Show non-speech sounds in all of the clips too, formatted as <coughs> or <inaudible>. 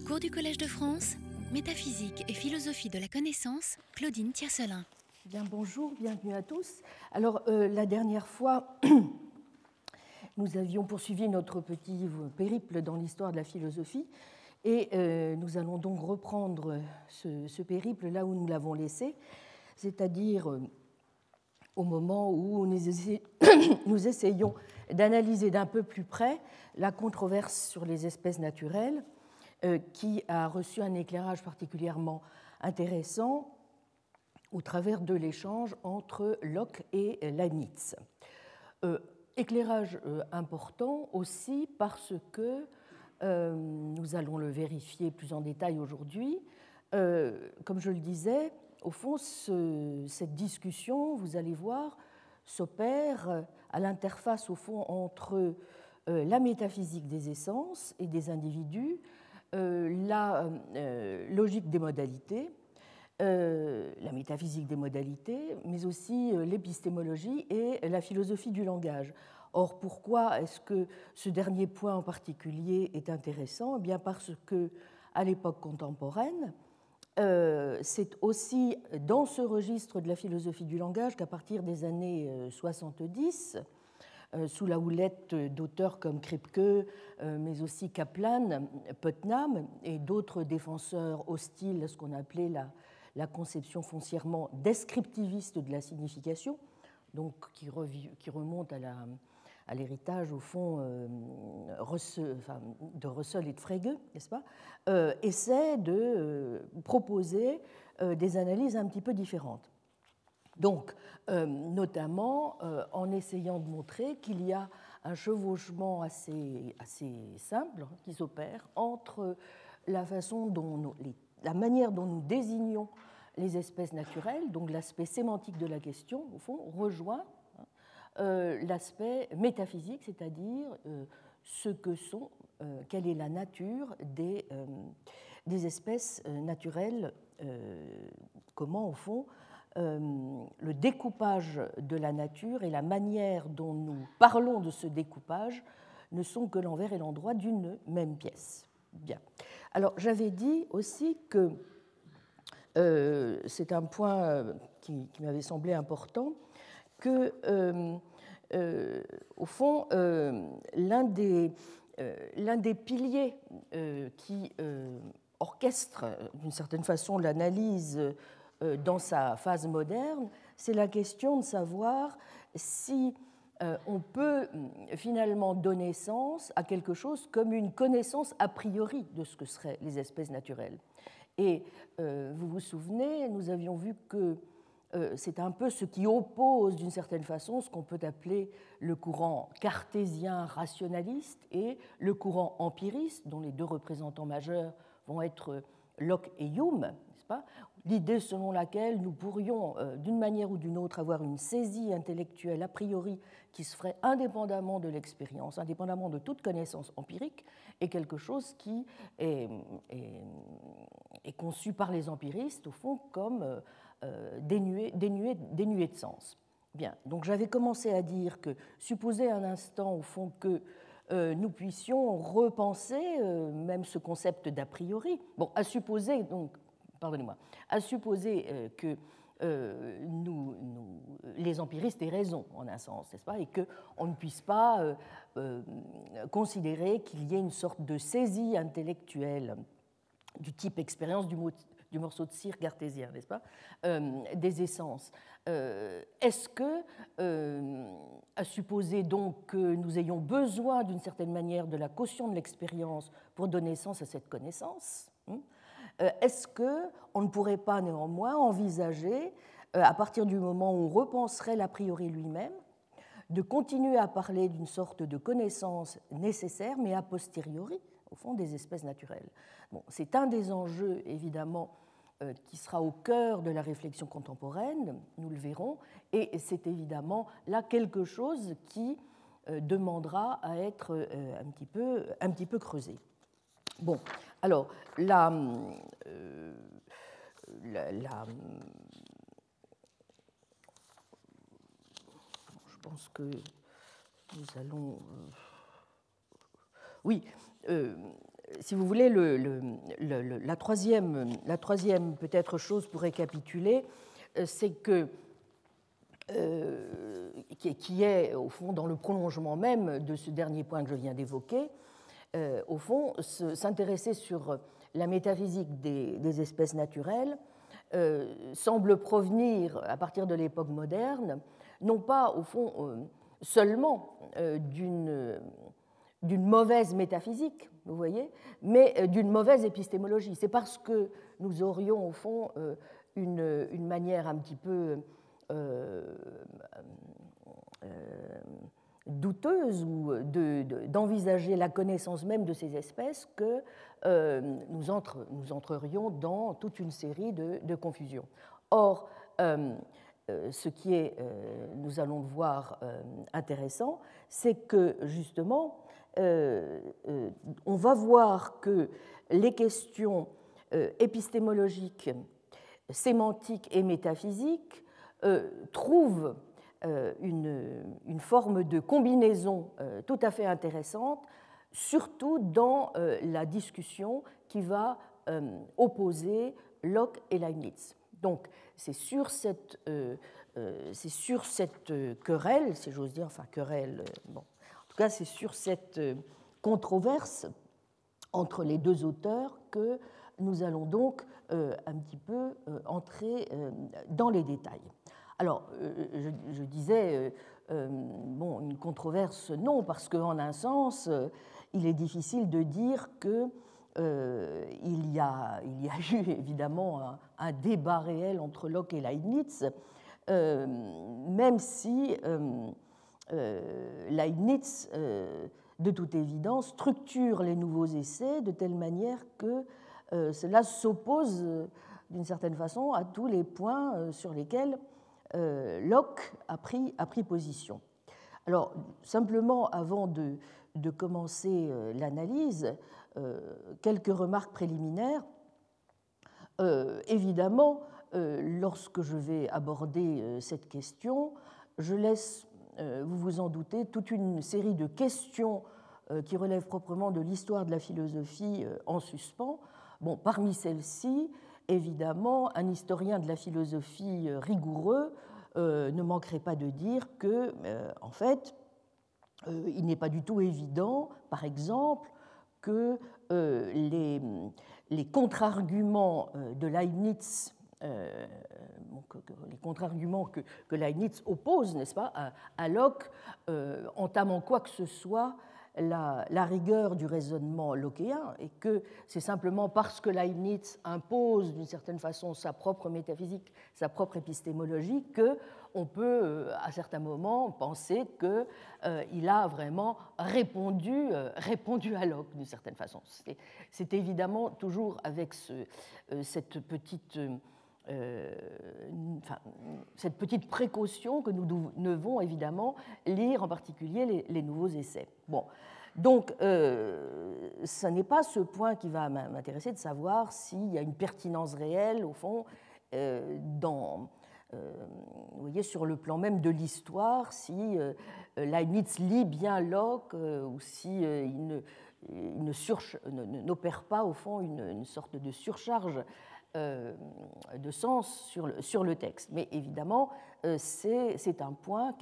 Cours du Collège de France, métaphysique et philosophie de la connaissance, Claudine Tiercelin. Bien, bonjour, bienvenue à tous. Alors, euh, la dernière fois, <clears throat> nous avions poursuivi notre petit périple dans l'histoire de la philosophie et euh, nous allons donc reprendre ce, périple là où nous l'avons laissé, c'est-à-dire euh, au moment où <clears throat> nous, essayons d'analyser d'un peu plus près la controverse sur les espèces naturelles, qui a reçu un éclairage particulièrement intéressant au travers de l'échange entre Locke et Leibniz. Euh, éclairage euh, important aussi parce que, nous allons le vérifier plus en détail aujourd'hui, comme je le disais, au fond, cette discussion, vous allez voir, s'opère à l'interface, au fond, entre euh, la métaphysique des essences et des individus, euh, la euh, logique des modalités, la métaphysique des modalités, mais aussi l'épistémologie et la philosophie du langage. Or, pourquoi est-ce que ce dernier point en particulier est intéressant? Eh bien Parce que, à l'époque contemporaine, euh, c'est aussi dans ce registre de la philosophie du langage qu'à partir des années 70, euh, euh, sous la houlette d'auteurs comme Kripke, mais aussi Kaplan, Putnam et d'autres défenseurs hostiles à ce qu'on appelait la, conception foncièrement descriptiviste de la signification, donc qui, remonte à l'héritage, au fond, euh, de Russell et de Frege, n'est-ce pas, euh, essaie de euh, proposer des analyses un petit peu différentes. Donc, notamment en essayant de montrer qu'il y a un chevauchement assez, simple qui s'opère entre la façon dont la manière dont nous désignons les espèces naturelles, donc l'aspect sémantique de la question, au fond, rejoint euh, l'aspect métaphysique, c'est-à-dire euh, ce que sont, euh, quelle est la nature des, des espèces naturelles, comment au fond le découpage de la nature et la manière dont nous parlons de ce découpage ne sont que l'envers et l'endroit d'une même pièce. Bien. Alors j'avais dit aussi que c'est un point qui, qui m'avait semblé important, que, euh, euh, au fond, euh, l'un des, l'un des piliers qui orchestre d'une certaine façon l'analyse dans sa phase moderne, c'est la question de savoir si on peut finalement donner sens à quelque chose comme une connaissance a priori de ce que seraient les espèces naturelles. Et vous vous souvenez, nous avions vu que euh, c'est un peu ce qui oppose d'une certaine façon ce qu'on peut appeler le courant cartésien rationaliste et le courant empiriste, dont les deux représentants majeurs vont être Locke et Hume, n'est-ce pas? L'idée selon laquelle nous pourrions, euh, d'une manière ou d'une autre, avoir une saisie intellectuelle a priori qui se ferait indépendamment de l'expérience, indépendamment de toute connaissance empirique, est quelque chose qui est, conçu par les empiristes, au fond, comme euh, euh, dénué, dénué, dénué, de sens. Bien, donc j'avais commencé à dire que, supposer un instant au fond que nous puissions repenser même ce concept d'a priori, bon, à supposer, donc, pardonnez-moi, à supposer que nous, nous, les empiristes aient raison, en un sens, n'est-ce pas, et qu'on ne puisse pas considérer qu'il y ait une sorte de saisie intellectuelle du type expérience du, morceau de cire cartésien, n'est-ce pas, euh, des essences. Euh, est-ce que, euh, à supposer donc que nous ayons besoin d'une certaine manière de la caution de l'expérience pour donner sens à cette connaissance, hein, est-ce qu'on ne pourrait pas néanmoins envisager, à partir du moment où on repenserait l'a priori lui-même, de continuer à parler d'une sorte de connaissance nécessaire, mais a posteriori, au fond, des espèces naturelles? Bon, c'est un des enjeux, évidemment, euh, qui sera au cœur de la réflexion contemporaine, nous le verrons, et c'est évidemment là quelque chose qui euh, demandera à être euh, un petit peu, un petit peu creusé. Bon, alors, la, la, je pense que nous allons... oui, si vous voulez, la troisième, la troisième peut-être chose pour récapituler, c'est que qui est au fond dans le prolongement même de ce dernier point que je viens d'évoquer, au fond, s'intéresser sur la métaphysique des, espèces naturelles semble provenir, à partir de l'époque moderne, non pas au fond seulement d'une mauvaise métaphysique, vous voyez, mais euh, d'une mauvaise épistémologie. C'est parce que nous aurions, au fond, euh, une, manière un petit peu euh, douteuse ou d'envisager la connaissance même de ces espèces que nous, entre, nous, entrerions dans toute une série de, confusions. Or, ce qui est, nous allons voir, intéressant, c'est que justement, euh, euh, on va voir que les questions euh, épistémologiques, sémantiques et métaphysiques trouvent une, forme de combinaison tout à fait intéressante, surtout dans la discussion qui va opposer Locke et Leibniz. Donc, c'est sur cette, sur cette querelle, si j'ose dire, enfin querelle, bon, tout cas, c'est sur cette euh, controverse entre les deux auteurs que nous allons donc euh, un petit peu euh, entrer dans les détails. Alors, je, disais, bon, une controverse, non, parce qu'en un sens, il est difficile de dire que il, y a, il, y a, eu <laughs> évidemment un, débat réel entre Locke et Leibniz, même si euh, Leibniz, euh, de toute évidence, structure les nouveaux essais de telle manière que euh, cela s'oppose d'une certaine façon à tous les points sur lesquels Locke a pris, position. Alors, simplement, avant de, de commencer l'analyse, quelques remarques préliminaires. évidemment, lorsque je vais aborder cette question, je laisse euh, vous vous en doutez, toute une série de questions euh, qui relèvent proprement de l'histoire de la philosophie euh, en suspens. Bon, parmi celles-ci, évidemment, un historien de la philosophie rigoureux ne manquerait pas de dire que, en fait, il n'est pas du tout évident, par exemple, que les, contre-arguments de Leibniz les contre-arguments que, Leibniz oppose, n'est-ce pas, à, Locke, euh, entament quoi que ce soit la, rigueur du raisonnement lockéen et que c'est simplement parce que Leibniz impose d'une certaine façon sa propre métaphysique, sa propre épistémologie, que on peut euh, à certains moments penser qu'il euh, a vraiment répondu, répondu à Locke d'une certaine façon. C'est évidemment toujours avec ce, cette petite euh, cette petite précaution que nous devons évidemment lire en particulier les, nouveaux essais. Bon, donc euh, ce n'est pas ce point qui va m'intéresser de savoir s'il y a une pertinence réelle au fond euh, dans, vous voyez, sur le plan même de l'histoire, si Leibniz lit bien Locke ou si il n'opère pas au fond une, sorte de surcharge euh, de sens sur le, sur le texte. Mais évidemment, euh, c'est un point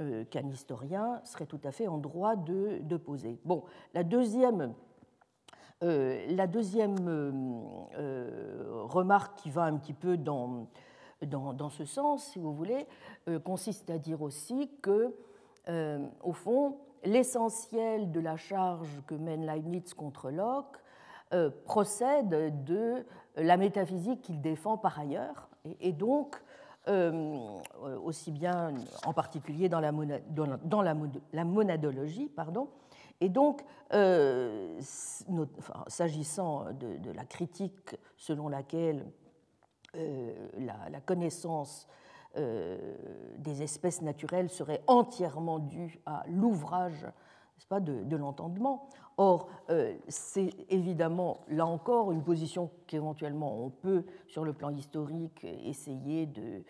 euh, qu'un historien serait tout à fait en droit de, de poser. Bon, la deuxième, la deuxième remarque qui va un petit peu dans, dans, dans ce sens, si vous voulez, consiste à dire aussi que, au fond, l'essentiel de la charge que mène Leibniz contre Locke procède de la métaphysique qu'il défend par ailleurs, et, donc euh, aussi bien en particulier dans la, monadologie, pardon, et donc, euh, s'agissant de, la critique selon laquelle euh, la, connaissance des espèces naturelles serait entièrement due à l'ouvrage de, de l'entendement, Or, euh, c'est évidemment, là encore, une position qu'éventuellement on peut, sur le plan historique, essayer de,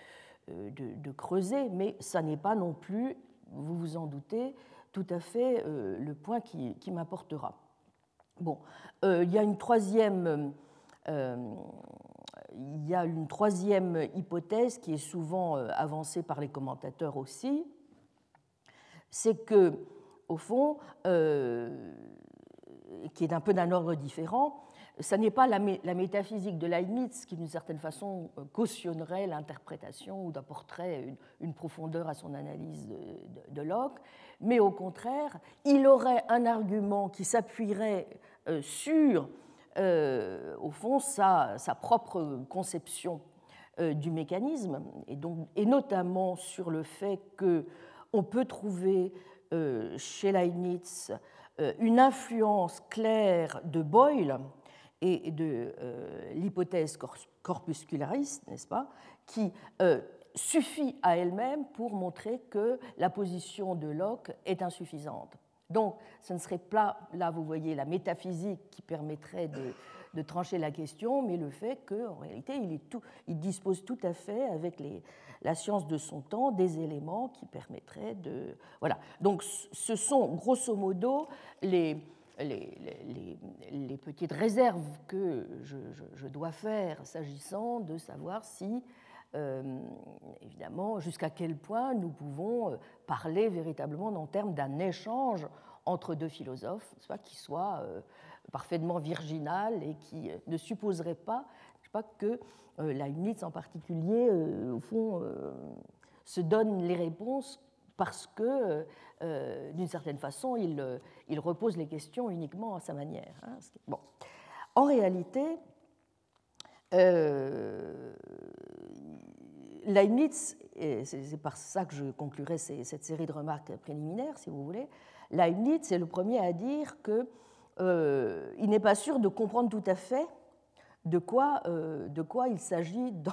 euh, creuser, mais ça n'est pas non plus, vous vous en doutez, tout à fait euh, le point qui, qui m'apportera. Bon, il y a une troisième il y a une troisième hypothèse qui est souvent avancée par les commentateurs aussi, c'est que, au fond, qui est un peu d'un ordre différent, ce n'est pas la, métaphysique de Leibniz qui, d'une certaine façon, euh, cautionnerait l'interprétation ou apporterait une, profondeur à son analyse de, Locke, mais au contraire, il aurait un argument qui s'appuierait euh, sur, euh, au fond, sa, propre conception du mécanisme, et, donc, et notamment sur le fait qu'on peut trouver chez Leibniz une influence claire de Boyle et de euh, l'hypothèse corpusculariste, n'est-ce pas, qui euh, suffit à elle-même pour montrer que la position de Locke est insuffisante. Donc, ce ne serait pas, là, vous voyez, la métaphysique qui permettrait de, trancher la question, mais le fait qu'en réalité, il, dispose tout à fait, avec les, la science de son temps, des éléments qui permettraient de... Voilà. Donc, ce sont, grosso modo, les, les, petites réserves que je, dois faire s'agissant de savoir si, euh, évidemment, jusqu'à quel point nous pouvons euh, parler véritablement en termes d'un échange entre deux philosophes, soit qui soit euh, parfaitement virginal et qui ne supposerait pas, je pas, que Leibniz en particulier, au fond, se donne les réponses parce que, euh, d'une certaine façon, il, repose les questions uniquement à sa manière. Hein, bon. En réalité, euh, Leibniz, et c'est par ça que je conclurai cette série de remarques préliminaires, si vous voulez, Leibniz est le premier à dire qu'il euh, n'est pas sûr de comprendre tout à fait de quoi, euh, il s'agit <laughs> dans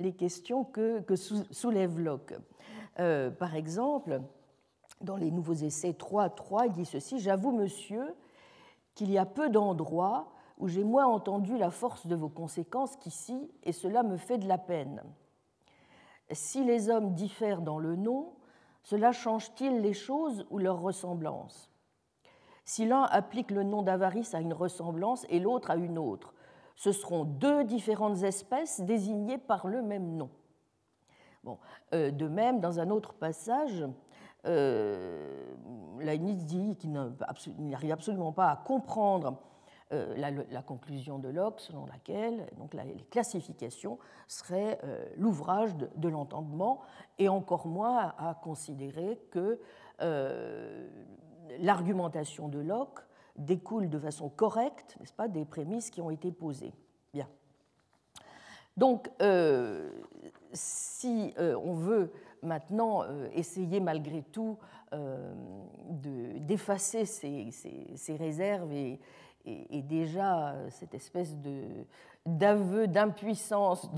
les questions que, que soulève Locke. Euh, par exemple, dans les nouveaux essais 3.3, il dit ceci J'avoue, monsieur, qu'il y a peu d'endroits où j'ai moins entendu la force de vos conséquences qu'ici, et cela me fait de la peine. Si les hommes diffèrent dans le nom, cela change-t-il les choses ou leur ressemblance? Si l'un applique le nom d'avarice à une ressemblance et l'autre à une autre, ce seront deux différentes espèces désignées par le même nom. Bon, euh, de même, dans un autre passage, euh, Leibniz dit qu'il n'arrive absolument pas à comprendre euh, la, conclusion de Locke selon laquelle donc, les classifications seraient euh, l'ouvrage de, l'entendement et encore moins à considérer que l'argumentation de Locke découle de façon correcte, n'est-ce pas, des prémices qui ont été posées. Bien. Donc, euh, si euh, on veut maintenant euh, essayer malgré tout d'effacer ces, réserves et, déjà cette espèce d'aveu d'impuissance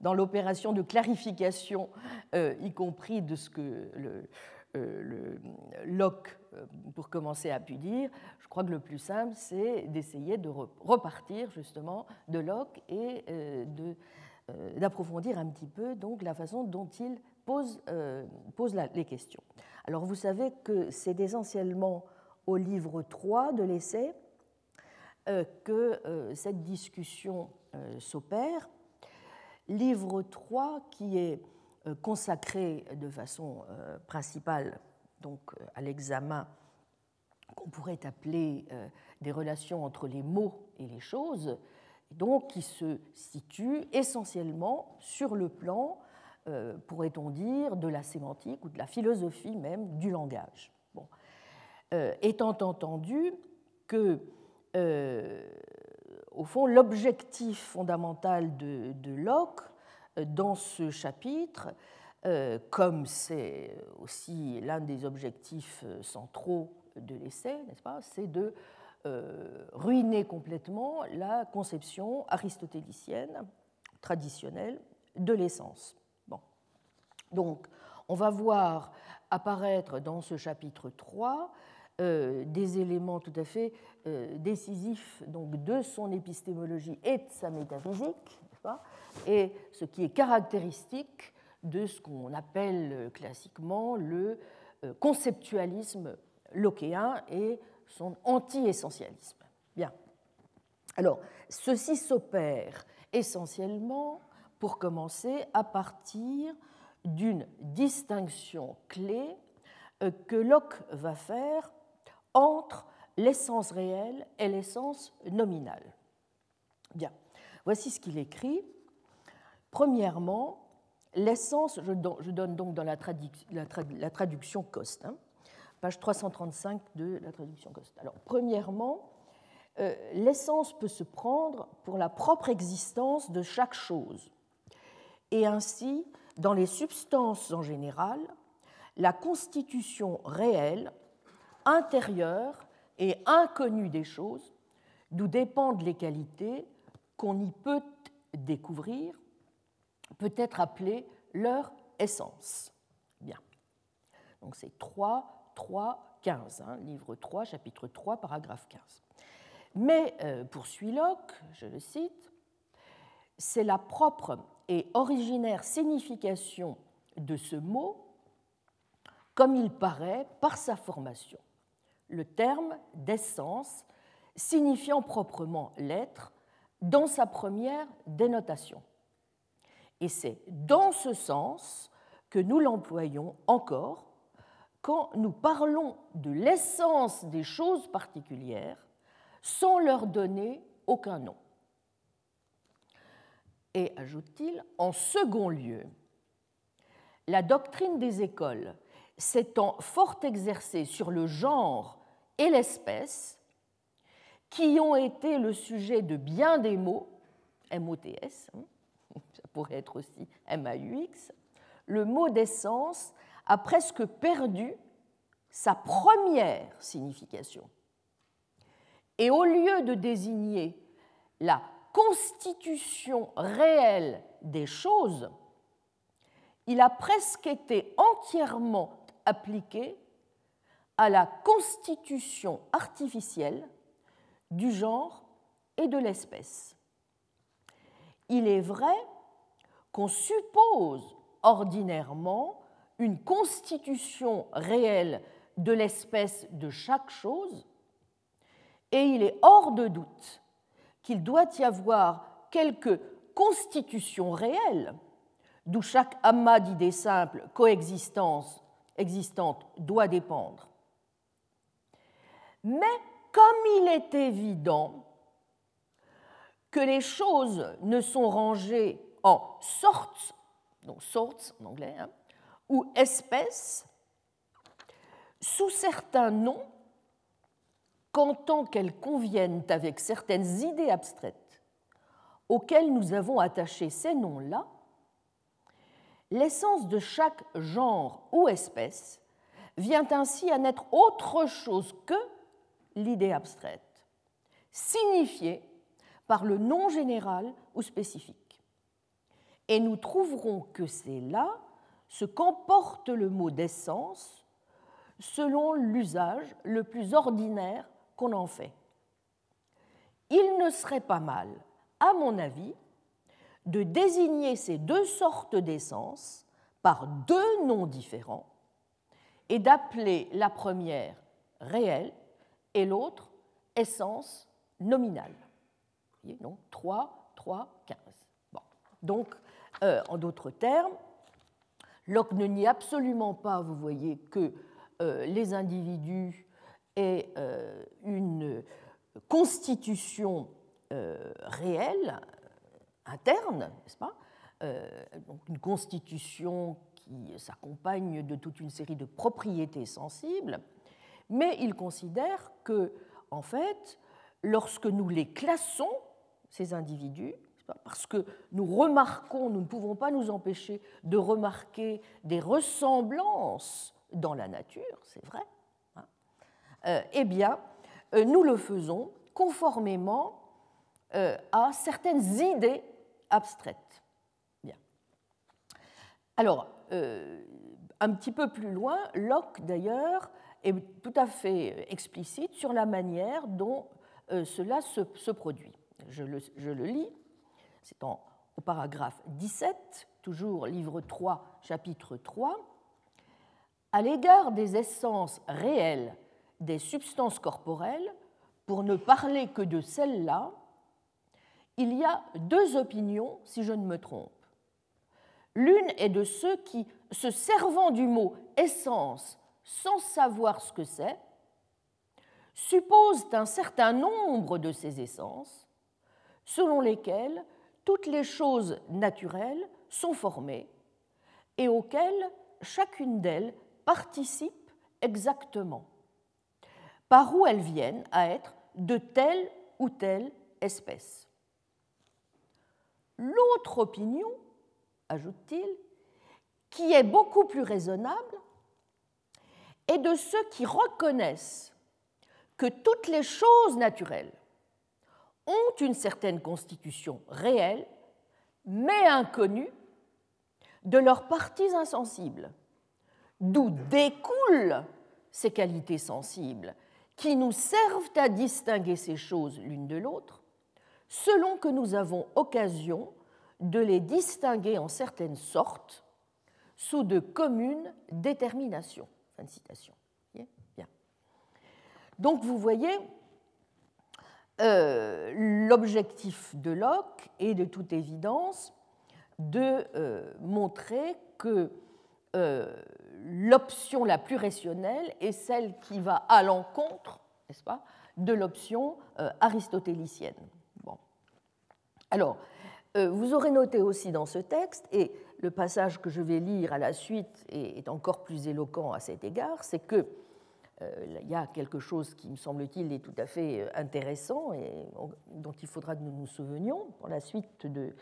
dans, l'opération de clarification, y compris de ce que Locke, pour commencer, a pu dire, je crois que le plus simple, c'est d'essayer de repartir justement de Locke et euh, euh, d'approfondir un petit peu donc la façon dont il euh, pose les questions. Alors vous savez que c'est essentiellement au livre 3 de l'essai que cette discussion s'opère. Livre 3 qui est consacré de façon principale donc, à l'examen qu'on pourrait appeler euh, des relations entre les mots et les choses, donc qui se situent essentiellement sur le plan, euh, pourrait-on dire, de la sémantique ou de la philosophie même du langage. Bon. Euh, étant entendu que, au fond, l'objectif fondamental de, Locke dans ce chapitre, comme c'est aussi l'un des objectifs centraux de l'essai, n'est-ce pas, c'est de euh, ruiner complètement la conception aristotélicienne traditionnelle de l'essence. Bon. Donc, on va voir apparaître dans ce chapitre 3 euh, des éléments tout à fait euh, décisifs donc, de son épistémologie et de sa métaphysique, pas et ce qui est caractéristique de ce qu'on appelle classiquement le conceptualisme lockéen et son anti-essentialisme. Bien. Alors, ceci s'opère essentiellement, pour commencer, à partir d'une distinction clé euh, que Locke va faire entre l'essence réelle et l'essence nominale. Bien, voici ce qu'il écrit. Premièrement, l'essence, je, donne donc dans la, traduction Coste, hein, page 335 de la traduction Coste. Alors, premièrement, euh, l'essence peut se prendre pour la propre existence de chaque chose. Et ainsi, dans les substances en général, la constitution réelle, intérieure et inconnue des choses, d'où dépendent les qualités qu'on y peut découvrir, peut être appelée leur essence. Bien. Donc c'est 3, 3, 15, livre 3, chapitre 3, paragraphe 15. Mais, euh, poursuit Locke, je le cite, c'est la propre et originaire signification de ce mot, comme il paraît par sa formation. Le terme d'essence signifiant proprement l'être dans sa première dénotation. Et c'est dans ce sens que nous l'employons encore quand nous parlons de l'essence des choses particulières sans leur donner aucun nom. Et, ajoute-t-il, en second lieu, la doctrine des écoles s'étant fort exercée sur le genre et l'espèce, qui ont été le sujet de bien des mots, MOTS, hein, ça pourrait être aussi MAUX, le mot d'essence a presque perdu sa première signification. Et au lieu de désigner la constitution réelle des choses, il a presque été entièrement appliqué à la constitution artificielle du genre et de l'espèce. Il est vrai qu'on suppose ordinairement une constitution réelle de l'espèce de chaque chose, et il est hors de doute qu'il doit y avoir quelque constitution réelle, d'où chaque amas d'idées simples coexistence existante doit dépendre. Mais comme il est évident que les choses ne sont rangées en sortes, donc sorts en anglais, hein, ou espèces, sous certains noms, qu'en tant qu'elles conviennent avec certaines idées abstraites auxquelles nous avons attaché ces noms-là, l'essence de chaque genre ou espèce vient ainsi à n'être autre chose que l'idée abstraite, signifiée par le nom général ou spécifique. Et nous trouverons que c'est là ce qu'emporte le mot d'essence selon l'usage le plus ordinaire qu'on en fait. Il ne serait pas mal, à mon avis, de désigner ces deux sortes d'essence par deux noms différents et d'appeler la première réelle et l'autre essence nominale. Donc 3, 3, 15. Bon. Donc, euh, en d'autres termes, Locke ne nie absolument pas, vous voyez, que euh, les individus est euh, une constitution réelle, interne, n'est-ce pas? Donc Une constitution qui s'accompagne de toute une série de propriétés sensibles, mais il considère que, en fait, lorsque nous les classons, ces individus, parce que nous remarquons, nous ne pouvons pas nous empêcher de remarquer des ressemblances dans la nature, c'est vrai, euh, eh bien, euh, nous le faisons conformément euh, à certaines idées abstraites. Bien. Alors, un petit peu plus loin, Locke, d'ailleurs, est tout à fait explicite sur la manière dont cela se, produit. Je le, lis, c'est au paragraphe 17, toujours livre 3, chapitre 3. À l'égard des essences réelles des substances corporelles, pour ne parler que de celles-là, il y a deux opinions, si je ne me trompe. L'une est de ceux qui, se servant du mot essence sans savoir ce que c'est, supposent un certain nombre de ces essences, selon lesquelles toutes les choses naturelles sont formées et auxquelles chacune d'elles participe exactement, par où elles viennent à être de telle ou telle espèce. L'autre opinion, ajoute-t-il, qui est beaucoup plus raisonnable, est de ceux qui reconnaissent que toutes les choses naturelles ont une certaine constitution réelle, mais inconnue, de leurs parties insensibles, d'où découlent ces qualités sensibles qui nous servent à distinguer ces choses l'une de l'autre, selon que nous avons occasion de les distinguer en certaines sortes sous de communes déterminations. Fin de citation. Bien. Donc vous voyez, euh, l'objectif de Locke est de toute évidence de euh, montrer que euh, l'option la plus rationnelle est celle qui va à l'encontre, n'est-ce pas, de l'option aristotélicienne. Bon. Alors, vous aurez noté aussi dans ce texte, et le passage que je vais lire à la suite est encore plus éloquent à cet égard, c'est que il y a quelque chose qui, me semble-t-il, est tout à fait euh, intéressant et dont il faudra que nous nous souvenions pour la suite de,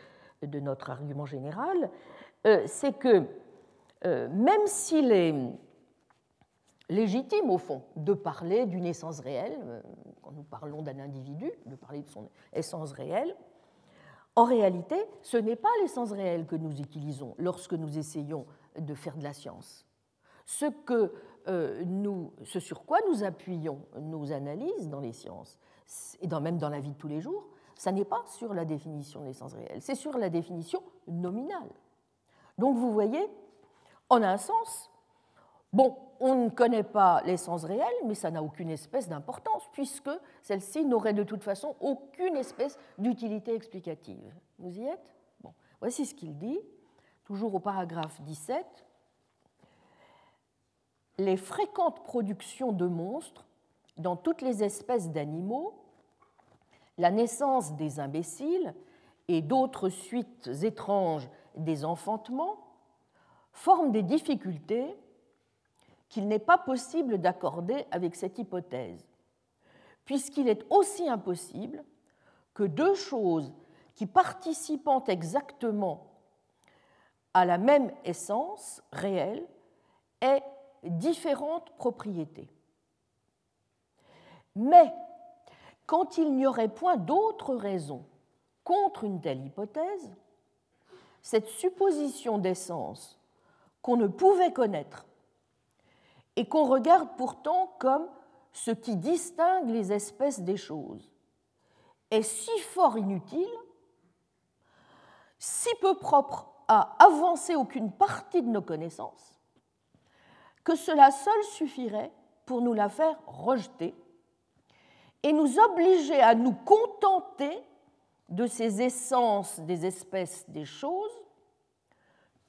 notre argument général, euh, c'est que même s'il est légitime, au fond, de parler d'une essence réelle, quand nous parlons d'un individu, de parler de son essence réelle, en réalité, ce n'est pas l'essence réelle que nous utilisons lorsque nous essayons de faire de la science. Ce que euh, nous, ce sur quoi nous appuyons nos analyses dans les sciences, et même dans la vie de tous les jours, ça n'est pas sur la définition de l'essence réelle, c'est sur la définition nominale. Donc vous voyez, en un sens, bon, on ne connaît pas l'essence réelle, mais ça n'a aucune espèce d'importance, puisque celle-ci n'aurait de toute façon aucune espèce d'utilité explicative. Vous y êtes? Bon. Voici ce qu'il dit, toujours au paragraphe 17 les fréquentes productions de monstres dans toutes les espèces d'animaux, la naissance des imbéciles et d'autres suites étranges des enfantements forment des difficultés qu'il n'est pas possible d'accorder avec cette hypothèse, puisqu'il est aussi impossible que deux choses qui participant exactement à la même essence réelle aient différentes propriétés. Mais quand il n'y aurait point d'autre raison contre une telle hypothèse, cette supposition d'essence qu'on ne pouvait connaître et qu'on regarde pourtant comme ce qui distingue les espèces des choses est si fort inutile, si peu propre à avancer aucune partie de nos connaissances, que cela seul suffirait pour nous la faire rejeter et nous obliger à nous contenter de ces essences des espèces des choses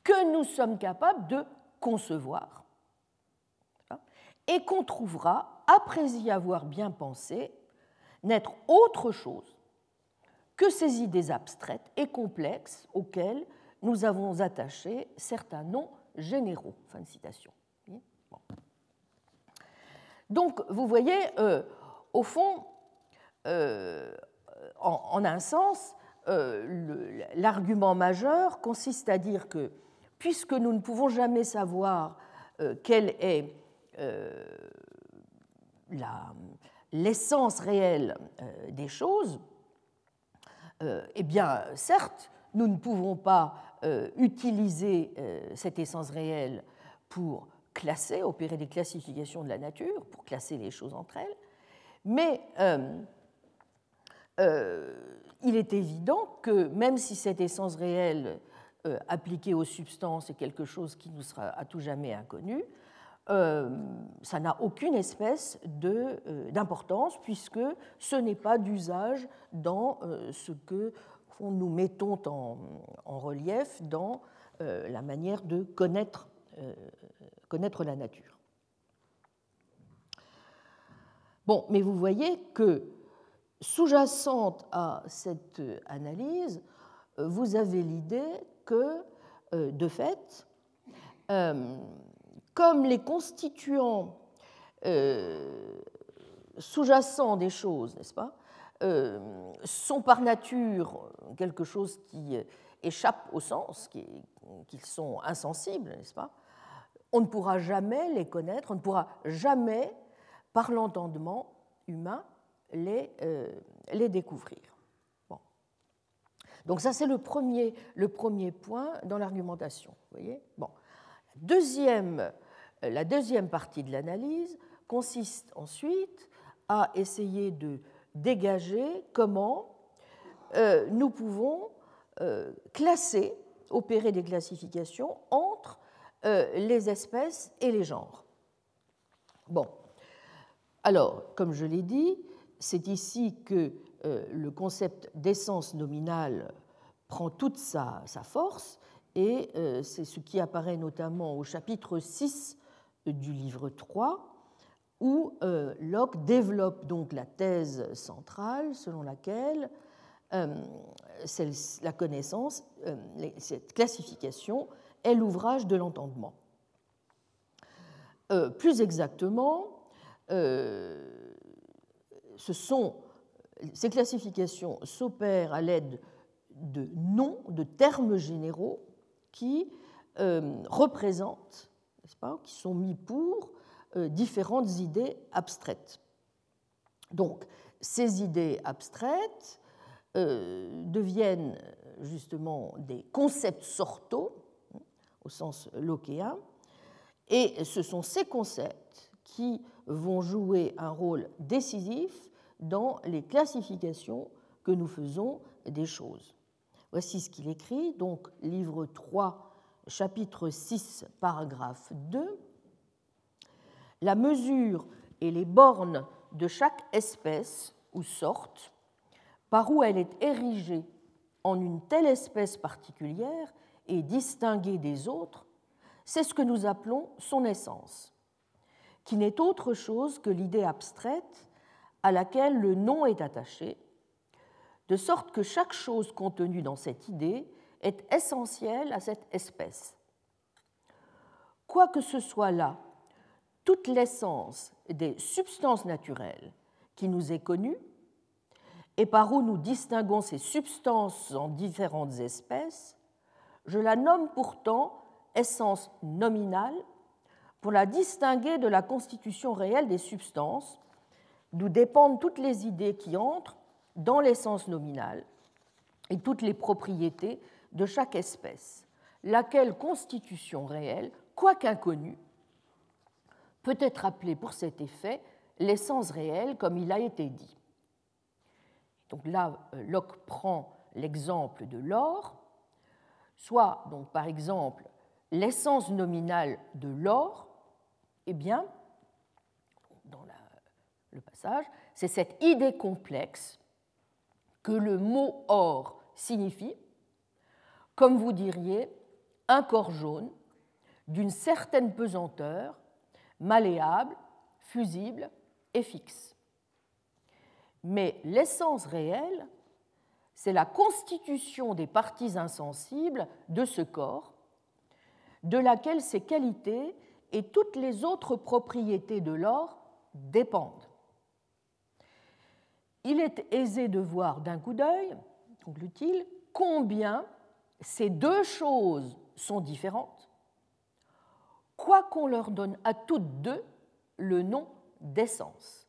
que nous sommes capables de concevoir et qu'on trouvera, après y avoir bien pensé, n'être autre chose que ces idées abstraites et complexes auxquelles nous avons attaché certains noms généraux. Fin de citation. Donc, vous voyez, euh, au fond, euh, en, un sens, euh, l'argument majeur consiste à dire que, puisque nous ne pouvons jamais savoir quelle est l'essence réelle des choses, eh bien, certes, nous ne pouvons pas utiliser cette essence réelle pour classer, opérer des classifications de la nature pour classer les choses entre elles, mais euh, euh, il est évident que même si cette essence réelle euh, appliquée aux substances est quelque chose qui nous sera à tout jamais inconnu, ça n'a aucune espèce d'importance puisque ce n'est pas d'usage dans ce que nous mettons en, relief dans la manière de connaître, connaître la nature. Bon, mais vous voyez que sous-jacente à cette analyse, vous avez l'idée que, euh, de fait, euh, comme les constituants euh, sous-jacents des choses, n'est-ce pas, sont par nature quelque chose qui échappe au sens, qu'ils sont insensibles, n'est-ce pas, on ne pourra jamais les connaître, on ne pourra jamais par l'entendement humain les, euh, découvrir. Donc ça, c'est le premier, point dans l'argumentation. Euh, la deuxième partie de l'analyse consiste ensuite à essayer de dégager comment euh, nous pouvons classer, opérer des classifications entre les espèces et les genres. Bon, alors, comme je l'ai dit, c'est ici que euh, le concept d'essence nominale prend toute sa, force, et euh, c'est ce qui apparaît notamment au chapitre 6 du livre 3, où euh, Locke développe donc la thèse centrale selon laquelle la connaissance, cette classification, est l'ouvrage de l'entendement. plus exactement, euh, ces classifications s'opèrent à l'aide de noms, de termes généraux qui euh, représentent, n'est-ce pas, qui sont mis pour euh, différentes idées abstraites. Donc, ces idées abstraites deviennent justement des concepts sortaux, au sens lockéen, et ce sont ces concepts qui vont jouer un rôle décisif dans les classifications que nous faisons des choses. Voici ce qu'il écrit, donc livre 3, chapitre 6, paragraphe 2. La mesure et les bornes de chaque espèce ou sorte, par où elle est érigée en une telle espèce particulière et distinguée des autres, c'est ce que nous appelons son essence qui n'est autre chose que l'idée abstraite à laquelle le nom est attaché, de sorte que chaque chose contenue dans cette idée est essentielle à cette espèce. Quoi que ce soit là, toute l'essence des substances naturelles qui nous est connue, et par où nous distinguons ces substances en différentes espèces, je la nomme pourtant essence nominale pour la distinguer de la constitution réelle des substances, d'où dépendent toutes les idées qui entrent dans l'essence nominale et toutes les propriétés de chaque espèce, laquelle constitution réelle, quoiqu'inconnue, peut être appelée pour cet effet l'essence réelle, comme il a été dit. Donc là, euh, Locke prend l'exemple de l'or, soit donc par exemple l'essence nominale de l'or eh bien, dans le passage, c'est cette idée complexe que le mot or signifie, comme vous diriez, un corps jaune d'une certaine pesanteur, malléable, fusible et fixe. Mais l'essence réelle, c'est la constitution des parties insensibles de ce corps, de laquelle ses qualités et toutes les autres propriétés de l'or dépendent. Il est aisé de voir d'un coup d'œil, conclut-il, combien ces deux choses sont différentes, quoiqu'on leur donne à toutes deux le nom d'essence.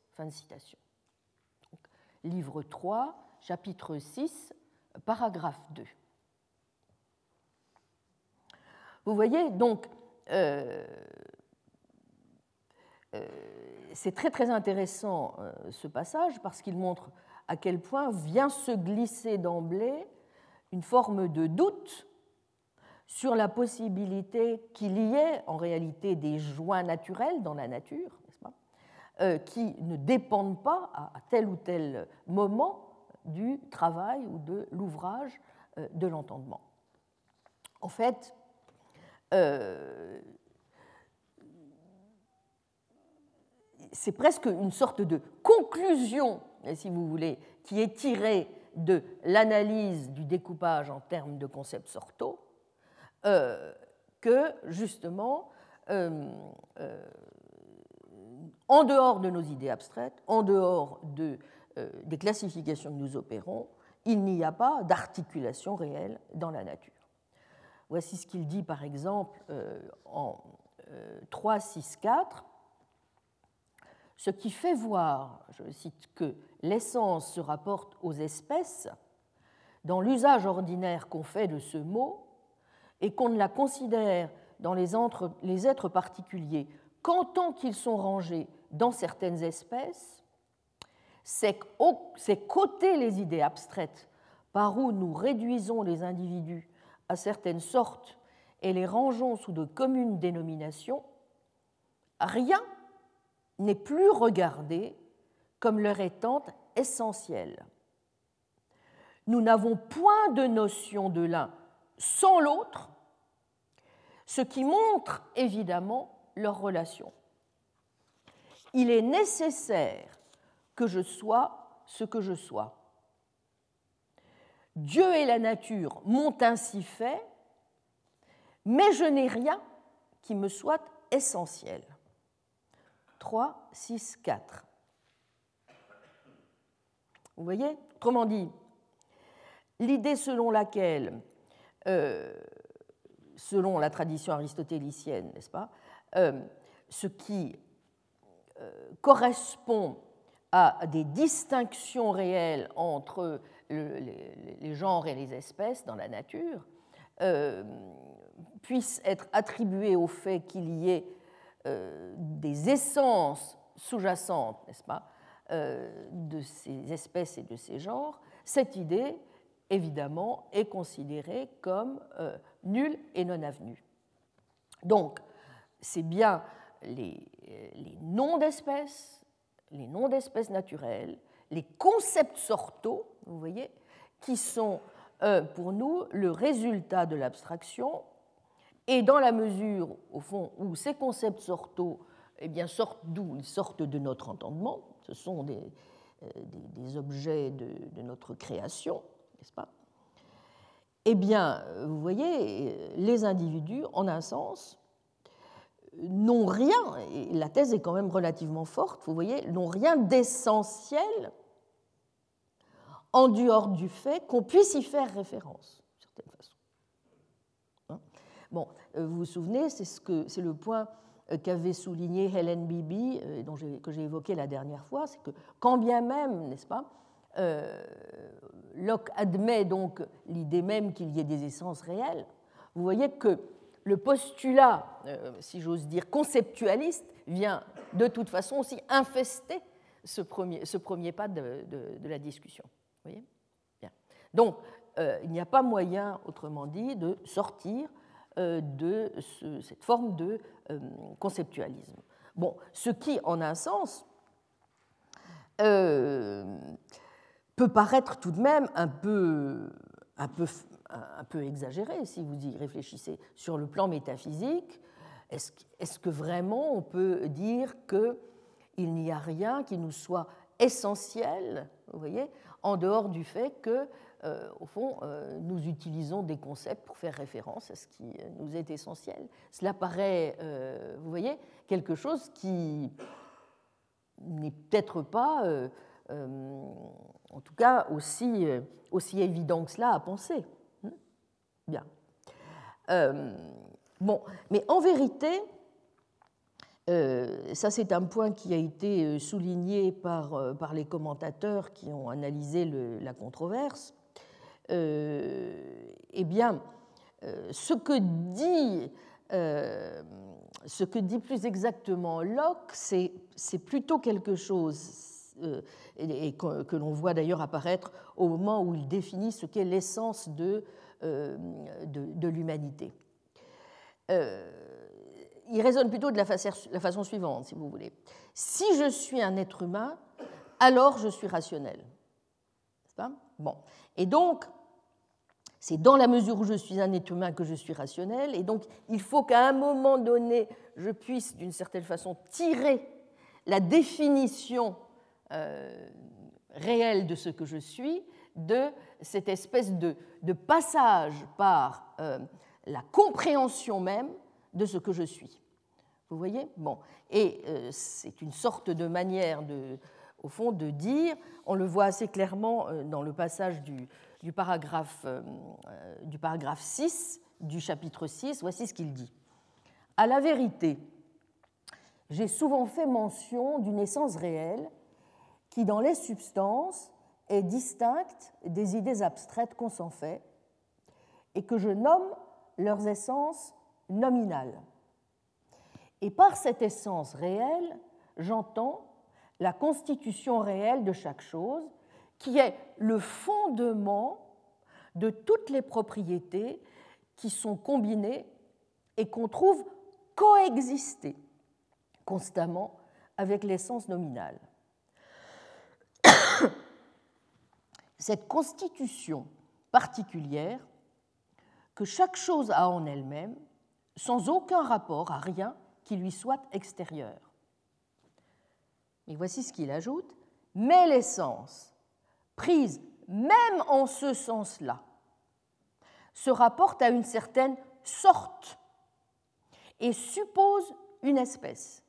Livre 3, chapitre 6, paragraphe 2. Vous voyez, donc, euh, euh, c'est très très intéressant euh, ce passage parce qu'il montre à quel point vient se glisser d'emblée une forme de doute sur la possibilité qu'il y ait en réalité des joints naturels dans la nature, pas, qui ne dépendent pas à tel ou tel moment du travail ou de l'ouvrage de l'entendement. En fait, c'est presque une sorte de conclusion, si vous voulez, qui est tirée de l'analyse du découpage en termes de concepts sortaux, euh, que justement, euh, euh, en dehors de nos idées abstraites, en dehors de, des classifications que nous opérons, il n'y a pas d'articulation réelle dans la nature. Voici ce qu'il dit par exemple en 3.6.4 ce qui fait voir, je cite, que l'essence se rapporte aux espèces, dans l'usage ordinaire qu'on fait de ce mot, et qu'on ne la considère dans les, les êtres particuliers qu'en tant qu'ils sont rangés dans certaines espèces, c'est côté les idées abstraites par où nous réduisons les individus à certaines sortes et les rangeons sous de communes dénominations, rien n'est plus regardé comme leur étant essentiel. Nous n'avons point de notion de l'un sans l'autre, ce qui montre évidemment leur relation. Il est nécessaire que je sois ce que je sois. Dieu et la nature m'ont ainsi fait, mais je n'ai rien qui me soit essentiel. 3, 6, 4. Vous voyez? Autrement dit, l'idée selon laquelle, euh, selon la tradition aristotélicienne, n'est-ce pas, euh, ce qui euh, correspond à des distinctions réelles entre les, genres et les espèces dans la nature, puisse être attribué au fait qu'il y ait euh, des essences sous-jacentes, n'est-ce pas, euh, de ces espèces et de ces genres, cette idée, évidemment, est considérée comme euh, nulle et non avenue. Donc, c'est bien les noms d'espèces, les noms d'espèces naturelles, les concepts sortaux, vous voyez, qui sont pour nous le résultat de l'abstraction. Et dans la mesure, au fond, où ces concepts sortaux eh bien, sortent d'où? Ils sortent de notre entendement. Ce sont des, euh, objets de, de, notre création, n'est-ce pas? Eh bien, vous voyez, les individus, en un sens, n'ont rien, et la thèse est quand même relativement forte, vous voyez, n'ont rien d'essentiel en dehors du fait qu'on puisse y faire référence, d'une certaine façon. Hein? Bon, euh, vous vous souvenez, c'est ce le point euh, qu'avait souligné Helen Bibi, euh, que j'ai évoqué la dernière fois, c'est que quand bien même, n'est-ce pas, Locke admet donc l'idée même qu'il y ait des essences réelles, vous voyez que le postulat, si j'ose dire, conceptualiste, vient de toute façon aussi infester ce premier, pas de, la discussion. Voyez? Donc, il n'y a pas moyen, autrement dit, de sortir euh, de cette forme de euh, conceptualisme. Bon, ce qui, en un sens, euh, peut paraître tout de même un peu, un, peu, un peu exagéré si vous y réfléchissez sur le plan métaphysique. Est-ce que vraiment on peut dire qu'il n'y a rien qui nous soit essentiel, vous voyez, en dehors du fait que euh, au fond, euh, nous utilisons des concepts pour faire référence à ce qui nous est essentiel? Cela paraît, euh, vous voyez, quelque chose qui n'est peut-être pas, en tout cas, aussi, aussi évident que cela à penser. Bien. bon, mais en vérité, ça c'est un point qui a été souligné par, par les commentateurs qui ont analysé la controverse. Euh, eh bien, euh, ce que dit euh, ce que dit plus exactement Locke, c'est plutôt quelque chose, et que, l'on voit d'ailleurs apparaître au moment où il définit ce qu'est l'essence de, de, l'humanité. il raisonne plutôt de la la façon suivante, si vous voulez. Si je suis un être humain, alors je suis rationnel. Pas? Bon. Et donc, c'est dans la mesure où je suis un être humain que je suis rationnel, et donc il faut qu'à un moment donné, je puisse d'une certaine façon tirer la définition euh, réelle de ce que je suis de cette espèce de, passage par euh, la compréhension même de ce que je suis. Vous voyez? Bon. Et euh, c'est une sorte de manière, de, au fond, de dire, on le voit assez clairement dans le passage du, paragraphe, euh, du paragraphe 6 du chapitre 6, voici ce qu'il dit. À la vérité, j'ai souvent fait mention d'une essence réelle qui, dans les substances, est distincte des idées abstraites qu'on s'en fait et que je nomme leurs essences nominales. Et par cette essence réelle, j'entends la constitution réelle de chaque chose qui est le fondement de toutes les propriétés qui sont combinées et qu'on trouve coexister constamment avec l'essence nominale. Cette constitution particulière que chaque chose a en elle-même, sans aucun rapport à rien qui lui soit extérieur. Et voici ce qu'il ajoute, mais l'essence prise même en ce sens-là, se rapporte à une certaine sorte et suppose une espèce.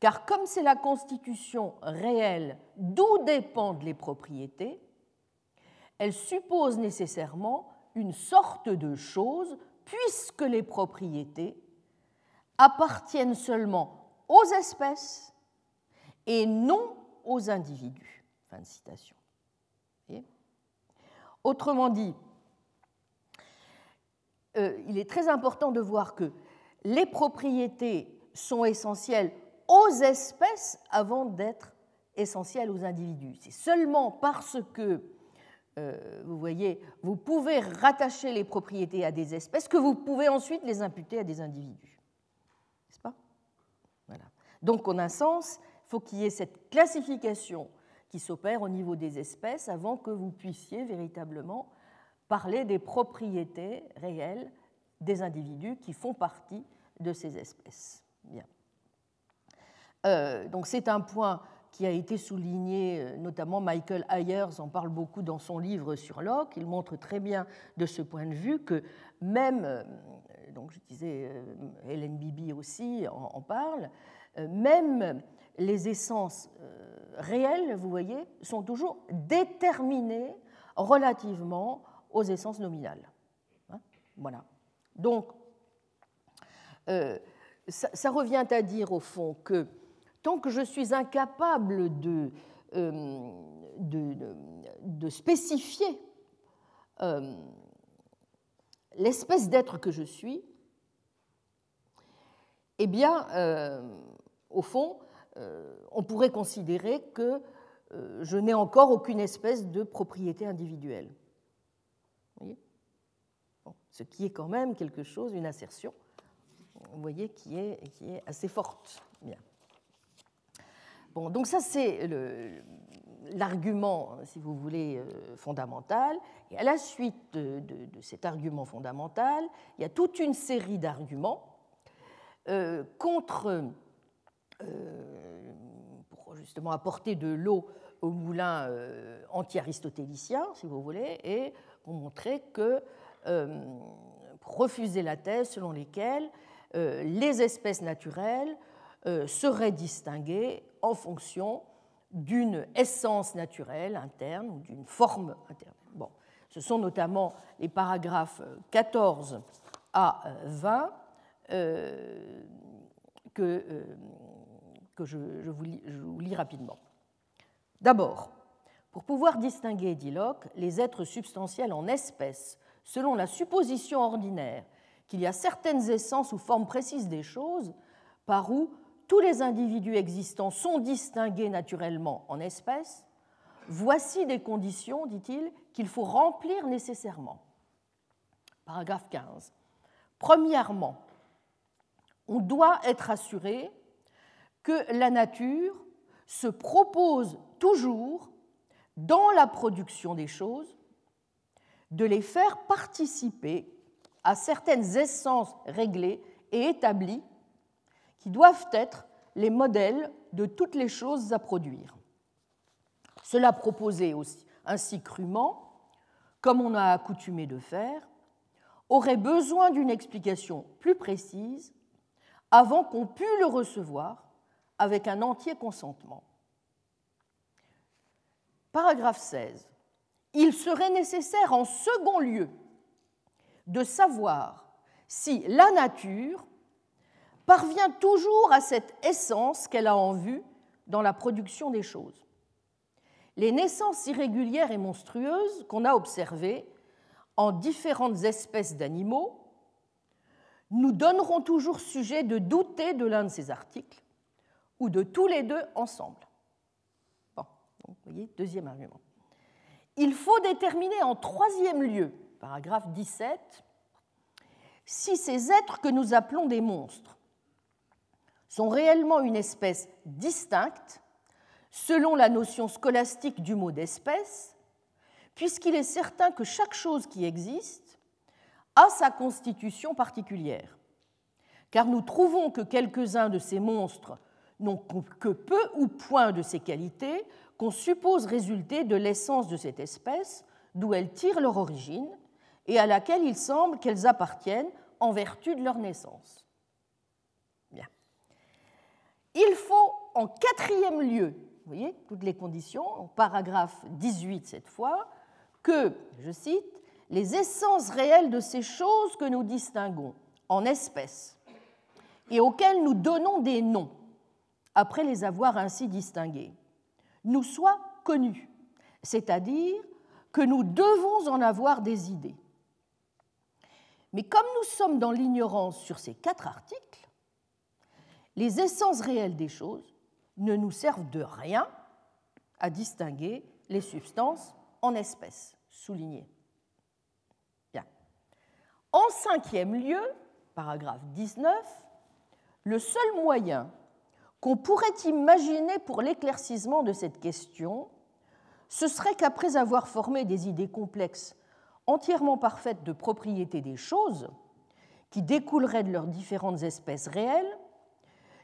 Car comme c'est la constitution réelle d'où dépendent les propriétés, elle suppose nécessairement une sorte de chose puisque les propriétés appartiennent seulement aux espèces et non aux individus. Fin de citation. Autrement dit, euh, il est très important de voir que les propriétés sont essentielles aux espèces avant d'être essentielles aux individus. C'est seulement parce que, vous voyez, vous pouvez rattacher les propriétés à des espèces que vous pouvez ensuite les imputer à des individus. N'est-ce pas? Voilà. Donc, en un sens, il faut qu'il y ait cette classification qui s'opère au niveau des espèces avant que vous puissiez véritablement parler des propriétés réelles des individus qui font partie de ces espèces. Bien. Euh, donc c'est un point qui a été souligné, euh, notamment Michael Ayers en parle beaucoup dans son livre sur Locke. Il montre très bien de ce point de vue que même, euh, donc je disais, Hélène Bibi aussi en, parle, même les essences réelles, vous voyez, sont toujours déterminées relativement aux essences nominales. Hein, voilà. Donc, euh, ça, revient à dire au fond que tant que je suis incapable de, euh, spécifier euh, l'espèce d'être que je suis, eh bien, au fond, euh, on pourrait considérer que euh, je n'ai encore aucune espèce de propriété individuelle. ce qui est quand même quelque chose, une assertion, vous voyez, qui est, qui est assez forte. Donc ça c'est l'argument, si vous voulez, euh, fondamental. Et à la suite de, cet argument fondamental, il y a toute une série d'arguments contre euh, pour justement apporter de l'eau au moulin euh, anti-aristotélicien, si vous voulez, et pour montrer que, euh, pour refuser la thèse selon laquelle les espèces naturelles seraient distinguées en fonction d'une essence naturelle interne ou d'une forme interne. Bon, ce sont notamment les paragraphes 14 à 20 que que je, vous lis, rapidement. D'abord, pour pouvoir distinguer, dit Locke, les êtres substantiels en espèces, selon la supposition ordinaire qu'il y a certaines essences ou formes précises des choses, par où tous les individus existants sont distingués naturellement en espèces, voici des conditions, dit-il, qu'il faut remplir nécessairement. Paragraphe 15. Premièrement, on doit être assuré que la nature se propose toujours, dans la production des choses, de les faire participer à certaines essences réglées et établies qui doivent être les modèles de toutes les choses à produire. Cela proposé aussi, ainsi crûment, comme on a accoutumé de faire, aurait besoin d'une explication plus précise avant qu'on pût le recevoir avec un entier consentement. Paragraphe 16. Il serait nécessaire en second lieu de savoir si la nature parvient toujours à cette essence qu'elle a en vue dans la production des choses. Les naissances irrégulières et monstrueuses qu'on a observées en différentes espèces d'animaux nous donneront toujours sujet de douter de l'un de ces articles ou de tous les deux ensemble. Bon, vous voyez, deuxième argument. Il faut déterminer en troisième lieu, paragraphe 17, si ces êtres que nous appelons des monstres sont réellement une espèce distincte selon la notion scolastique du mot d'espèce, puisqu'il est certain que chaque chose qui existe a sa constitution particulière. Car nous trouvons que quelques-uns de ces monstres n'ont que peu ou point de ces qualités qu'on suppose résulter de l'essence de cette espèce, d'où elles tirent leur origine, et à laquelle il semble qu'elles appartiennent en vertu de leur naissance. Il faut en quatrième lieu, vous voyez, toutes les conditions, en paragraphe 18 cette fois, que, je cite, les essences réelles de ces choses que nous distinguons en espèces et auxquelles nous donnons des noms, après les avoir ainsi distinguées, nous soient connues, c'est-à-dire que nous devons en avoir des idées. Mais comme nous sommes dans l'ignorance sur ces quatre articles, les essences réelles des choses ne nous servent de rien à distinguer les substances en espèces. Souligné. Bien. En cinquième lieu, paragraphe 19, le seul moyen qu'on pourrait imaginer pour l'éclaircissement de cette question, ce serait qu'après avoir formé des idées complexes entièrement parfaites de propriété des choses, qui découleraient de leurs différentes espèces réelles,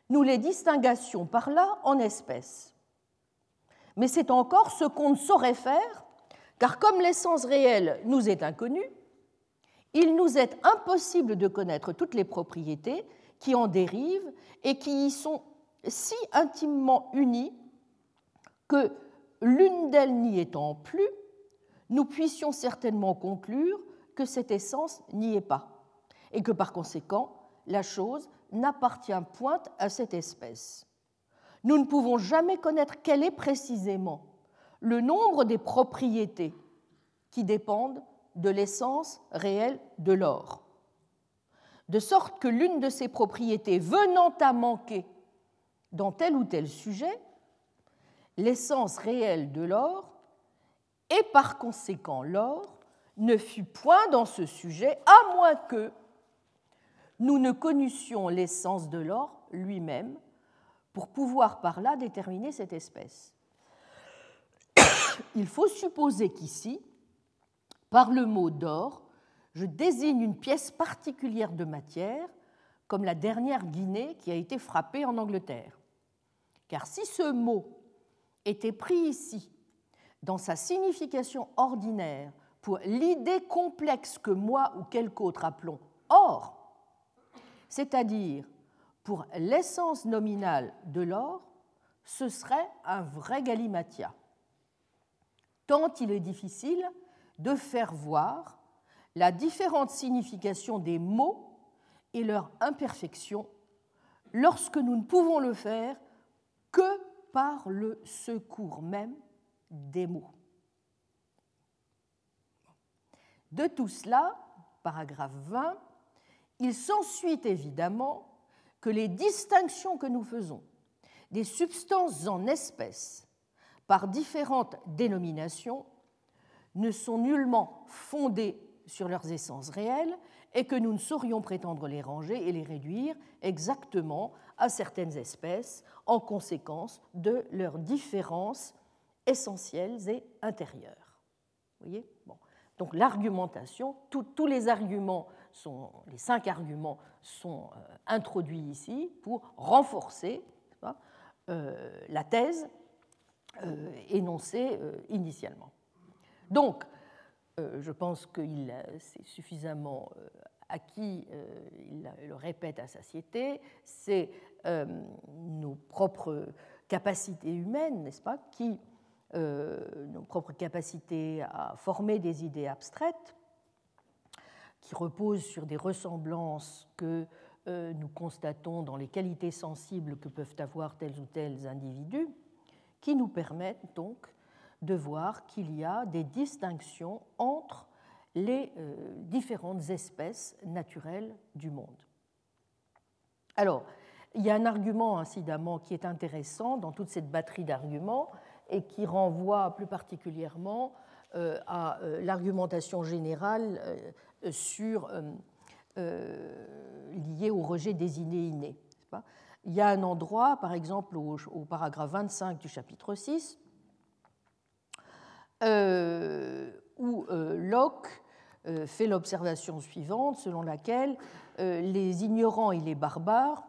nous les distinguassions par là en espèces. Mais c'est encore ce qu'on ne saurait faire, car comme l'essence réelle nous est inconnue, il nous est impossible de connaître toutes les propriétés qui en dérivent et qui y sont si intimement unies que l'une d'elles n'y étant plus, nous puissions certainement conclure que cette essence n'y est pas, et que par conséquent, la chose n'appartient point à cette espèce. Nous ne pouvons jamais connaître quel est précisément le nombre des propriétés qui dépendent de l'essence réelle de l'or. De sorte que l'une de ces propriétés venant à manquer dans tel ou tel sujet, l'essence réelle de l'or, et par conséquent l'or, ne fut point dans ce sujet, à moins que nous ne connussions l'essence de l'or lui-même pour pouvoir par là déterminer cette espèce. <coughs> Il faut supposer qu'ici, par le mot d'or, je désigne une pièce particulière de matière, comme la dernière Guinée qui a été frappée en Angleterre. Car si ce mot était pris ici dans sa signification ordinaire pour l'idée complexe que moi ou quelque autre appelons or, c'est-à-dire pour l'essence nominale de l'or, ce serait un vrai galimatia. Tant il est difficile de faire voir la différente signification des mots et leur imperfection lorsque nous ne pouvons le faire que par le secours même des mots. De tout cela, paragraphe 20, il s'ensuit évidemment que les distinctions que nous faisons des substances en espèces par différentes dénominations ne sont nullement fondées sur leurs essences réelles et que nous ne saurions prétendre les ranger et les réduire exactement à certaines espèces en conséquence de leurs différences essentielles et intérieures. Vous voyez? Donc l'argumentation, tous les arguments, les cinq arguments sont euh, introduits ici pour renforcer euh, la thèse euh, énoncée initialement. Donc, je pense qu'il c'est suffisamment acquis, il le répète à satiété, c'est nos propres capacités humaines, n'est-ce pas, qui nos propres capacités à former des idées abstraites qui reposent sur des ressemblances que euh, nous constatons dans les qualités sensibles que peuvent avoir tels ou tels individus, qui nous permettent donc de voir qu'il y a des distinctions entre les euh, différentes espèces naturelles du monde. Alors, il y a un argument incidemment qui est intéressant dans toute cette batterie d'arguments, et qui renvoie plus particulièrement euh, à l'argumentation générale sur, liée au rejet des idées innées. Il y a un endroit, par exemple au, paragraphe 25 du chapitre 6, où Locke fait l'observation suivante selon laquelle les ignorants et les barbares,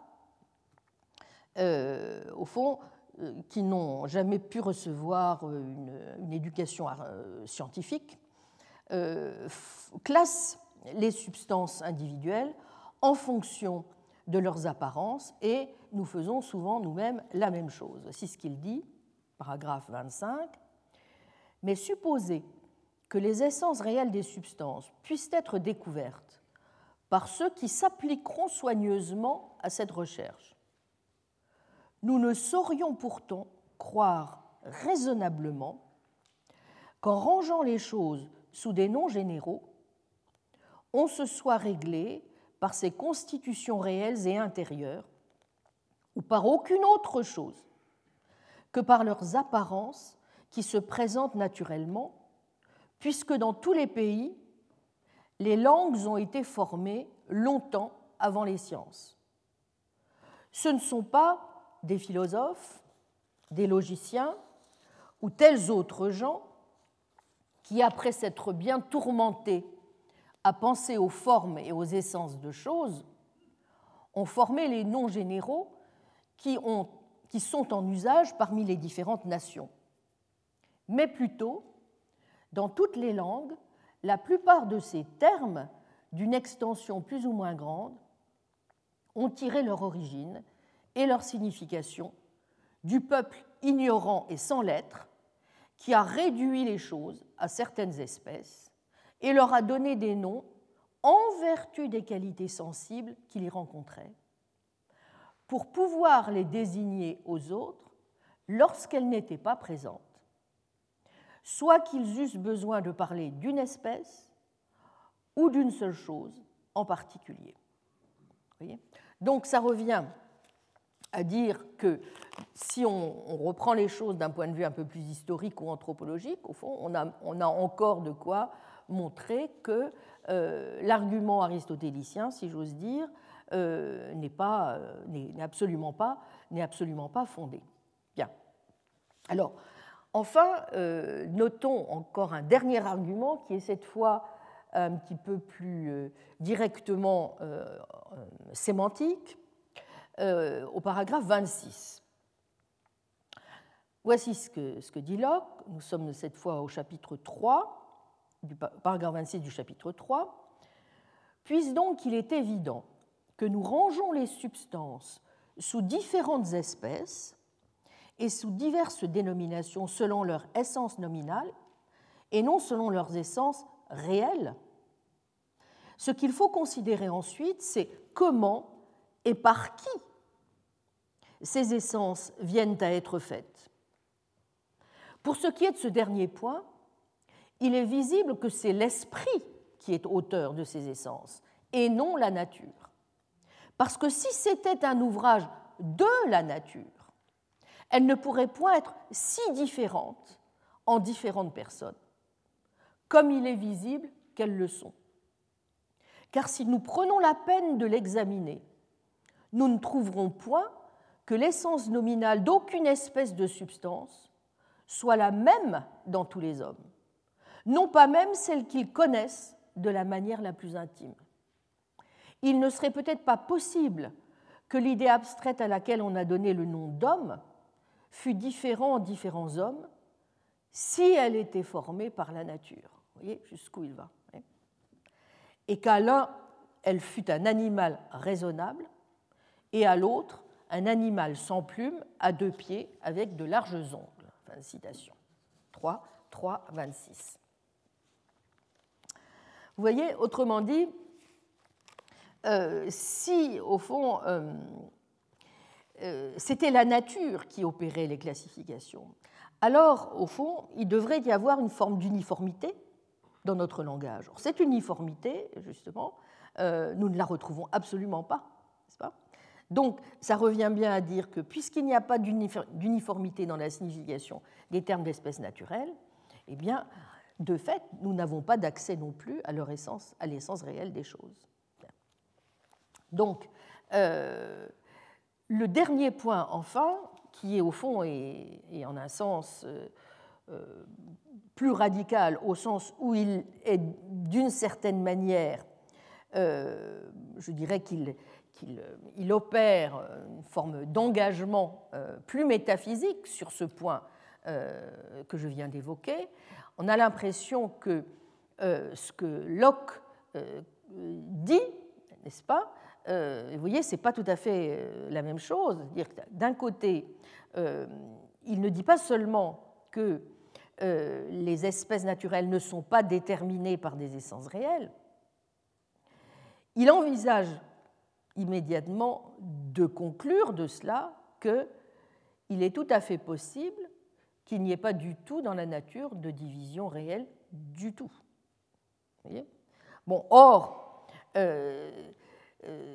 au fond, euh, qui n'ont jamais pu recevoir euh, une, éducation euh, scientifique classent les substances individuelles en fonction de leurs apparences et nous faisons souvent nous-mêmes la même chose. Voici ce qu'il dit, paragraphe 25. Mais supposer que les essences réelles des substances puissent être découvertes par ceux qui s'appliqueront soigneusement à cette recherche nous ne saurions pourtant croire raisonnablement qu'en rangeant les choses sous des noms généraux, on se soit réglé par ces constitutions réelles et intérieures, ou par aucune autre chose que par leurs apparences qui se présentent naturellement, puisque dans tous les pays, les langues ont été formées longtemps avant les sciences. Ce ne sont pas des philosophes, des logiciens ou tels autres gens qui, après s'être bien tourmentés à penser aux formes et aux essences de choses, ont formé les noms généraux qui, ont, qui sont en usage parmi les différentes nations. Mais plutôt, dans toutes les langues, la plupart de ces termes, d'une extension plus ou moins grande, ont tiré leur origine et leur signification du peuple ignorant et sans lettres qui a réduit les choses à certaines espèces et leur a donné des noms en vertu des qualités sensibles qu'il y rencontrait, pour pouvoir les désigner aux autres lorsqu'elles n'étaient pas présentes, soit qu'ils eussent besoin de parler d'une espèce ou d'une seule chose en particulier. Donc ça revient à dire que si on, reprend les choses d'un point de vue un peu plus historique ou anthropologique, au fond, on a, on a encore de quoi montrer que euh, l'argument aristotélicien, si j'ose dire, euh, n'est pas, euh, n'est absolument pas, n'est absolument pas fondé. Bien. Alors, enfin, notons encore un dernier argument qui est cette fois un petit peu plus directement sémantique au paragraphe 26. Voici ce que, ce que dit Locke. Nous sommes cette fois au chapitre 3, du paragraphe 26 du chapitre 3. Puisse donc qu'il est évident que nous rangeons les substances sous différentes espèces et sous diverses dénominations selon leur essence nominale et non selon leurs essences réelles. Ce qu'il faut considérer ensuite, c'est comment et par qui ces essences viennent à être faites. Pour ce qui est de ce dernier point, il est visible que c'est l'esprit qui est auteur de ces essences et non la nature. Parce que si c'était un ouvrage de la nature, elle ne pourrait point être si différente en différentes personnes, comme il est visible qu'elles le sont. Car si nous prenons la peine de l'examiner, nous ne trouverons point que l'essence nominale d'aucune espèce de substance soit la même dans tous les hommes, non pas même celle qu'ils connaissent de la manière la plus intime. Il ne serait peut-être pas possible que l'idée abstraite à laquelle on a donné le nom d'homme fût différente en différents hommes si elle était formée par la nature. Vous voyez jusqu'où il va. Hein. Et qu'à l'un, elle fut un animal raisonnable, et à l'autre, un animal sans plumes, à deux pieds, avec de larges ongles. Fin de citation. 3, 3, 26. Vous voyez, autrement dit, euh, si au fond euh, euh, c'était la nature qui opérait les classifications, alors au fond il devrait y avoir une forme d'uniformité dans notre langage. cette uniformité, justement, nous ne la retrouvons absolument pas, pas? Donc, ça revient bien à dire que puisqu'il n'y a pas d'uniformité dans la signification des termes d'espèces naturelles, eh bien, de fait, nous n'avons pas d'accès non plus à leur essence, à l'essence réelle des choses. Donc, euh, le dernier point, enfin, qui est au fond et, en un sens euh, euh, plus radical, au sens où il est d'une certaine manière, je dirais qu'il il opère une forme d'engagement plus métaphysique sur ce point que je viens d'évoquer, on a l'impression que ce que Locke dit, n'est-ce pas, euh, vous voyez, ce n'est pas tout à fait euh, la même chose. D'un côté, euh, il ne dit pas seulement que les espèces naturelles ne sont pas déterminées par des essences réelles, il envisage immédiatement de conclure de cela qu'il est tout à fait possible qu'il n'y ait pas du tout dans la nature de division réelle du tout. Or, euh,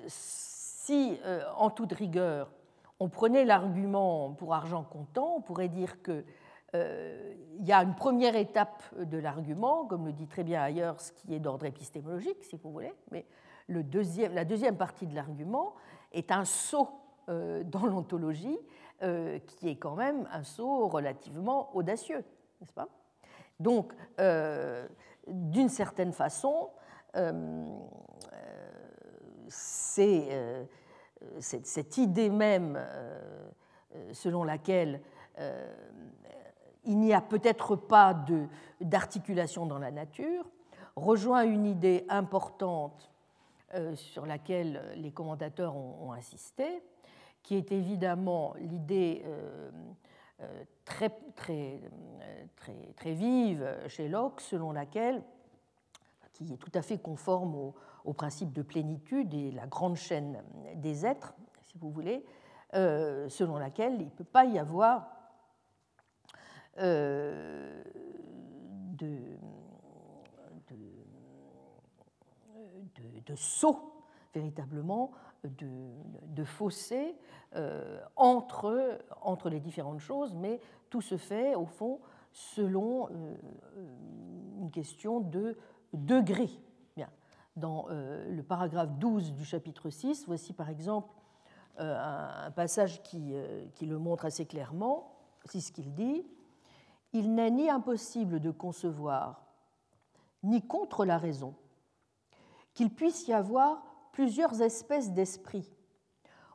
si, euh, en toute rigueur, on prenait l'argument pour argent comptant, on pourrait dire qu'il euh, y a une première étape de l'argument, comme le dit très bien ailleurs, ce qui est d'ordre épistémologique, si vous voulez, mais la deuxième partie de l'argument est un saut dans l'ontologie, qui est quand même un saut relativement audacieux, n'est-ce pas? Donc, d'une certaine façon, c'est euh, cette, idée même euh, selon laquelle euh, il n'y a peut-être pas d'articulation dans la nature, rejoint une idée importante sur laquelle les commentateurs ont, insisté, qui est évidemment l'idée très, très, très, très, vive chez Locke, selon laquelle, qui est tout à fait conforme au, principe de plénitude et la grande chaîne des êtres, si vous voulez, euh, selon laquelle il ne peut pas y avoir euh, de, de, saut véritablement, de, de fossé euh, entre, entre les différentes choses, mais tout se fait au fond selon une question de degré dans euh, le paragraphe 12 du chapitre 6. Voici par exemple euh, un passage qui, euh, qui le montre assez clairement. C'est ce qu'il dit. Il n'est ni impossible de concevoir, ni contre la raison, qu'il puisse y avoir plusieurs espèces d'esprit,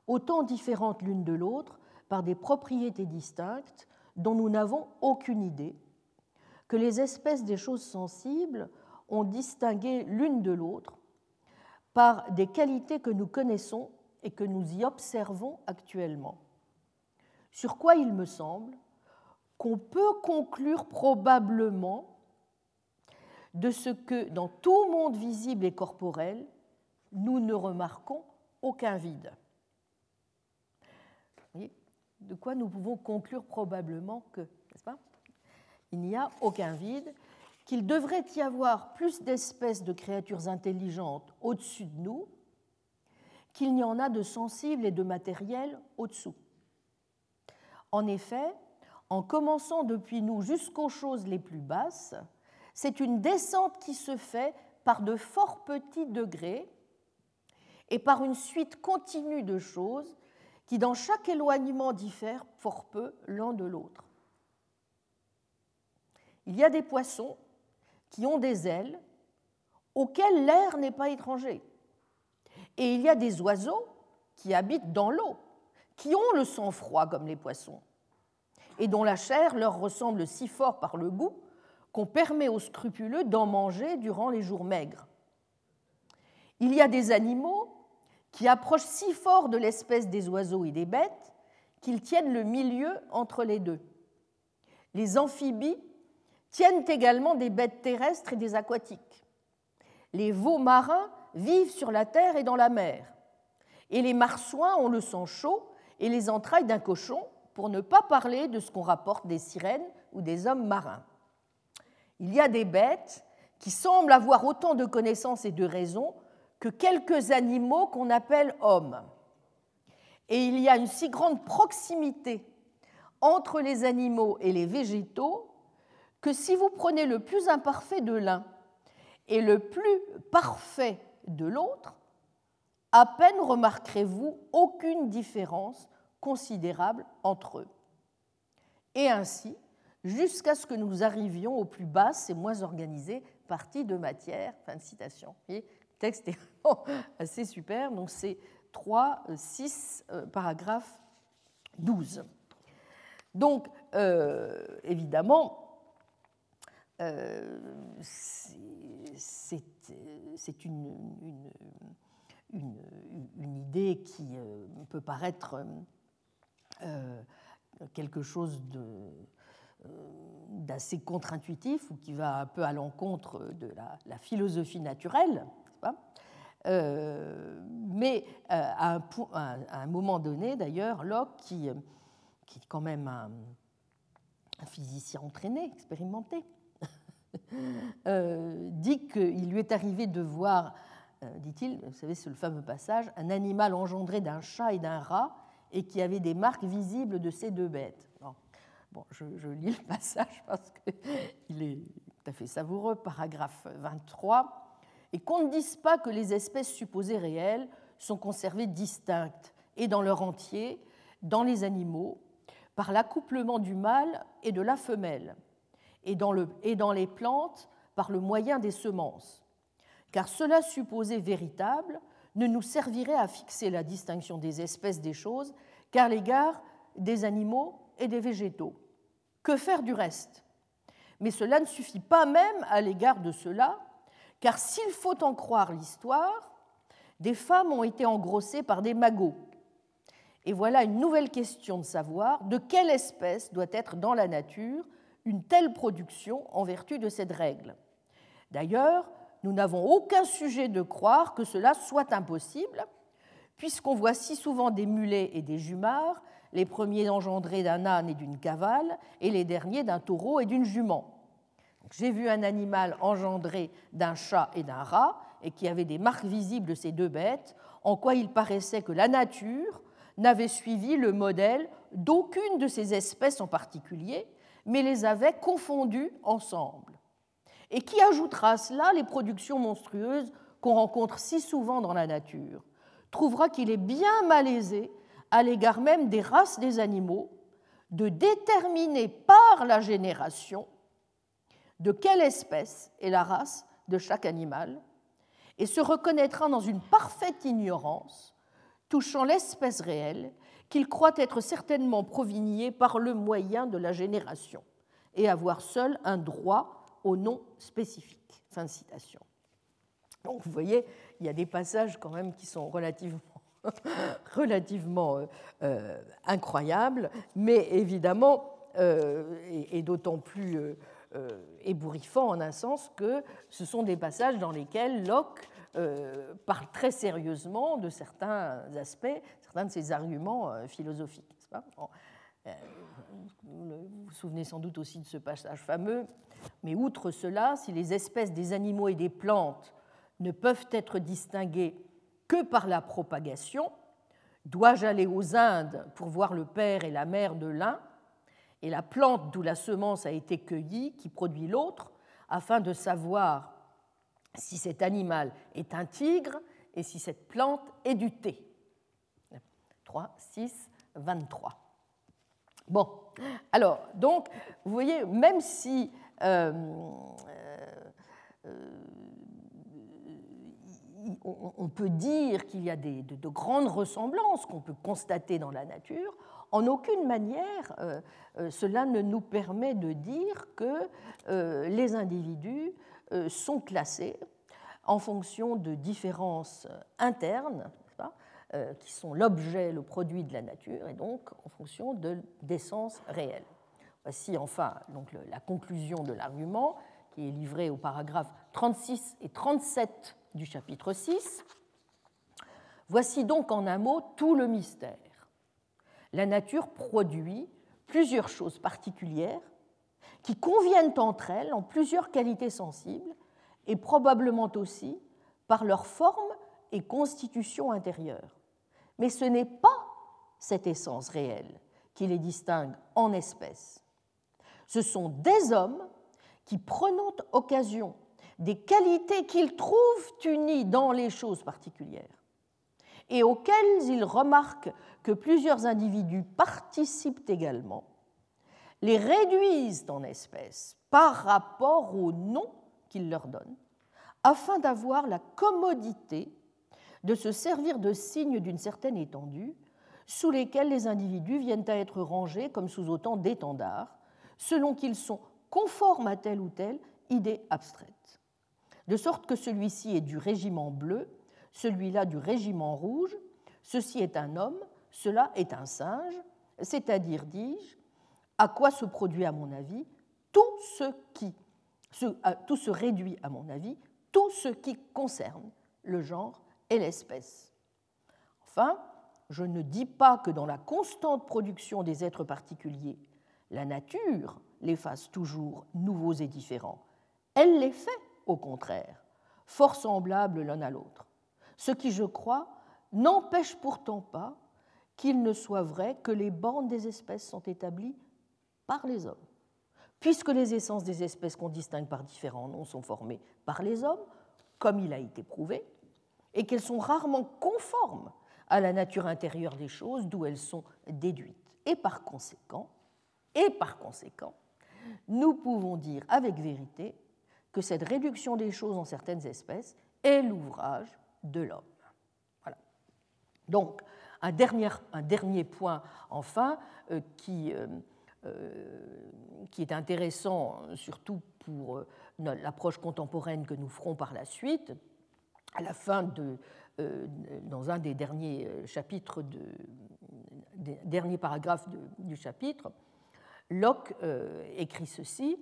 autant différentes l'une de l'autre par des propriétés distinctes dont nous n'avons aucune idée, que les espèces des choses sensibles ont distingué l'une de l'autre par des qualités que nous connaissons et que nous y observons actuellement. Sur quoi il me semble qu'on peut conclure probablement de ce que dans tout monde visible et corporel, nous ne remarquons aucun vide. De quoi nous pouvons conclure probablement que, n'est-ce pas Il n'y a aucun vide qu'il devrait y avoir plus d'espèces de créatures intelligentes au-dessus de nous qu'il n'y en a de sensible et de matériel au-dessous. En effet, en commençant depuis nous jusqu'aux choses les plus basses, c'est une descente qui se fait par de fort petits degrés et par une suite continue de choses qui, dans chaque éloignement, diffèrent fort peu l'un de l'autre. Il y a des poissons qui ont des ailes auxquelles l'air n'est pas étranger. Et il y a des oiseaux qui habitent dans l'eau, qui ont le sang froid comme les poissons, et dont la chair leur ressemble si fort par le goût qu'on permet aux scrupuleux d'en manger durant les jours maigres. Il y a des animaux qui approchent si fort de l'espèce des oiseaux et des bêtes qu'ils tiennent le milieu entre les deux. Les amphibies tiennent également des bêtes terrestres et des aquatiques. Les veaux marins vivent sur la terre et dans la mer. Et les marsouins ont le sang chaud et les entrailles d'un cochon, pour ne pas parler de ce qu'on rapporte des sirènes ou des hommes marins. Il y a des bêtes qui semblent avoir autant de connaissances et de raisons que quelques animaux qu'on appelle hommes. Et il y a une si grande proximité entre les animaux et les végétaux que si vous prenez le plus imparfait de l'un et le plus parfait de l'autre, à peine remarquerez-vous aucune différence considérable entre eux. Et ainsi, jusqu'à ce que nous arrivions aux plus basses et moins organisées parties de matière. Fin de citation. Et le texte est <laughs> assez super. Donc c'est 3, 6, euh, paragraphe 12. Donc, euh, évidemment, euh, c'est une, idée qui peut paraître quelque chose d'assez contre-intuitif ou qui va un peu à l'encontre de la, philosophie naturelle, euh, mais euh, à, un, moment donné, d'ailleurs, Locke, qui, qui, est quand même un, physicien entraîné, expérimenté, <laughs> euh, dit qu'il lui est arrivé de voir, dit-il, vous savez, c'est le fameux passage, un animal engendré d'un chat et d'un rat et qui avait des marques visibles de ces deux bêtes je, lis le passage parce qu'il <laughs> est tout à fait savoureux, paragraphe 23. Et qu'on ne dise pas que les espèces supposées réelles sont conservées distinctes et dans leur entier dans les animaux par l'accouplement du mâle et de la femelle, et dans, les plantes par le moyen des semences. Car cela supposé véritable ne nous servirait à fixer la distinction des espèces des choses qu'à l'égard des animaux et des végétaux. Que faire du reste? Mais cela ne suffit pas même à l'égard de cela, car s'il faut en croire l'histoire, des femmes ont été engrossées par des magots. Et voilà une nouvelle question de savoir de quelle espèce doit être dans la nature une telle production en vertu de cette règle. D'ailleurs, nous n'avons aucun sujet de croire que cela soit impossible, puisqu'on voit si souvent des mulets et des jumards les premiers engendrés d'un âne et d'une cavale, et les derniers d'un taureau et d'une jument. J'ai vu un animal engendré d'un chat et d'un rat, et qui avait des marques visibles de ces deux bêtes, en quoi il paraissait que la nature n'avait suivi le modèle d'aucune de ces espèces en particulier, mais les avait confondues ensemble. Et qui ajoutera à cela les productions monstrueuses qu'on rencontre si souvent dans la nature, trouvera qu'il est bien malaisé à l'égard même des races des animaux, de déterminer par la génération de quelle espèce est la race de chaque animal, et se reconnaîtra dans une parfaite ignorance touchant l'espèce réelle qu'il croit être certainement provigné par le moyen de la génération, et avoir seul un droit au nom spécifique. Fin de citation. Donc vous voyez, il y a des passages quand même qui sont relativement <laughs> relativement euh, euh, incroyable, mais évidemment, euh, et, d'autant plus ébouriffant en un sens que ce sont des passages dans lesquels Locke parle très sérieusement de certains aspects, certains de ses arguments philosophiques. vous vous souvenez sans doute aussi de ce passage fameux, mais outre cela, si les espèces des animaux et des plantes ne peuvent être distinguées que par la propagation. Dois-je aller aux Indes pour voir le père et la mère de l'un et la plante d'où la semence a été cueillie qui produit l'autre, afin de savoir si cet animal est un tigre et si cette plante est du thé. 3, 6, 23. Bon, alors, donc, vous voyez, même si euh, euh, on peut dire qu'il y a des, de, grandes ressemblances qu'on peut constater dans la nature, en aucune manière euh, cela ne nous permet de dire que les individus sont classés en fonction de différences internes qui sont l'objet, le produit de la nature, et donc en fonction d'essence réelle. Voici enfin la conclusion de l'argument qui est livré au paragraphe 36 et 37 du chapitre 6. Voici donc en un mot tout le mystère. La nature produit plusieurs choses particulières qui conviennent entre elles en plusieurs qualités sensibles et probablement aussi par leur forme et constitution intérieure. Mais ce n'est pas cette essence réelle qui les distingue en espèces. Ce sont des hommes qui, prenant occasion des qualités qu'ils trouvent unies dans les choses particulières, et auxquelles ils remarquent que plusieurs individus participent également, les réduisent en espèces par rapport au nom qu'ils leur donnent, afin d'avoir la commodité de se servir de signes d'une certaine étendue, sous lesquels les individus viennent à être rangés comme sous autant d'étendards, selon qu'ils sont conformes à telle ou telle idée abstraite. De sorte que celui-ci est du régiment bleu, celui-là du régiment rouge, ceci est un homme, cela est un singe, c'est-à-dire, dis-je, à quoi se produit, à mon avis, tout ce qui, tout se réduit, à mon avis, tout ce qui concerne le genre et l'espèce. Enfin, je ne dis pas que dans la constante production des êtres particuliers, la nature les fasse toujours nouveaux et différents. Elle les fait, au contraire, fort semblables l'un à l'autre. Ce qui, je crois, n'empêche pourtant pas qu'il ne soit vrai que les bandes des espèces sont établies par les hommes. Puisque les essences des espèces qu'on distingue par différents noms sont formées par les hommes, comme il a été prouvé, et qu'elles sont rarement conformes à la nature intérieure des choses d'où elles sont déduites. Et par conséquent, nous pouvons dire avec vérité que cette réduction des choses en certaines espèces est l'ouvrage de l'homme. Voilà. Donc, un dernier, un dernier point, enfin, euh, qui, euh, euh, qui est intéressant surtout pour l'approche contemporaine que nous ferons par la suite, à la fin de, dans un des derniers chapitres, de, des derniers paragraphes du chapitre, Locke écrit ceci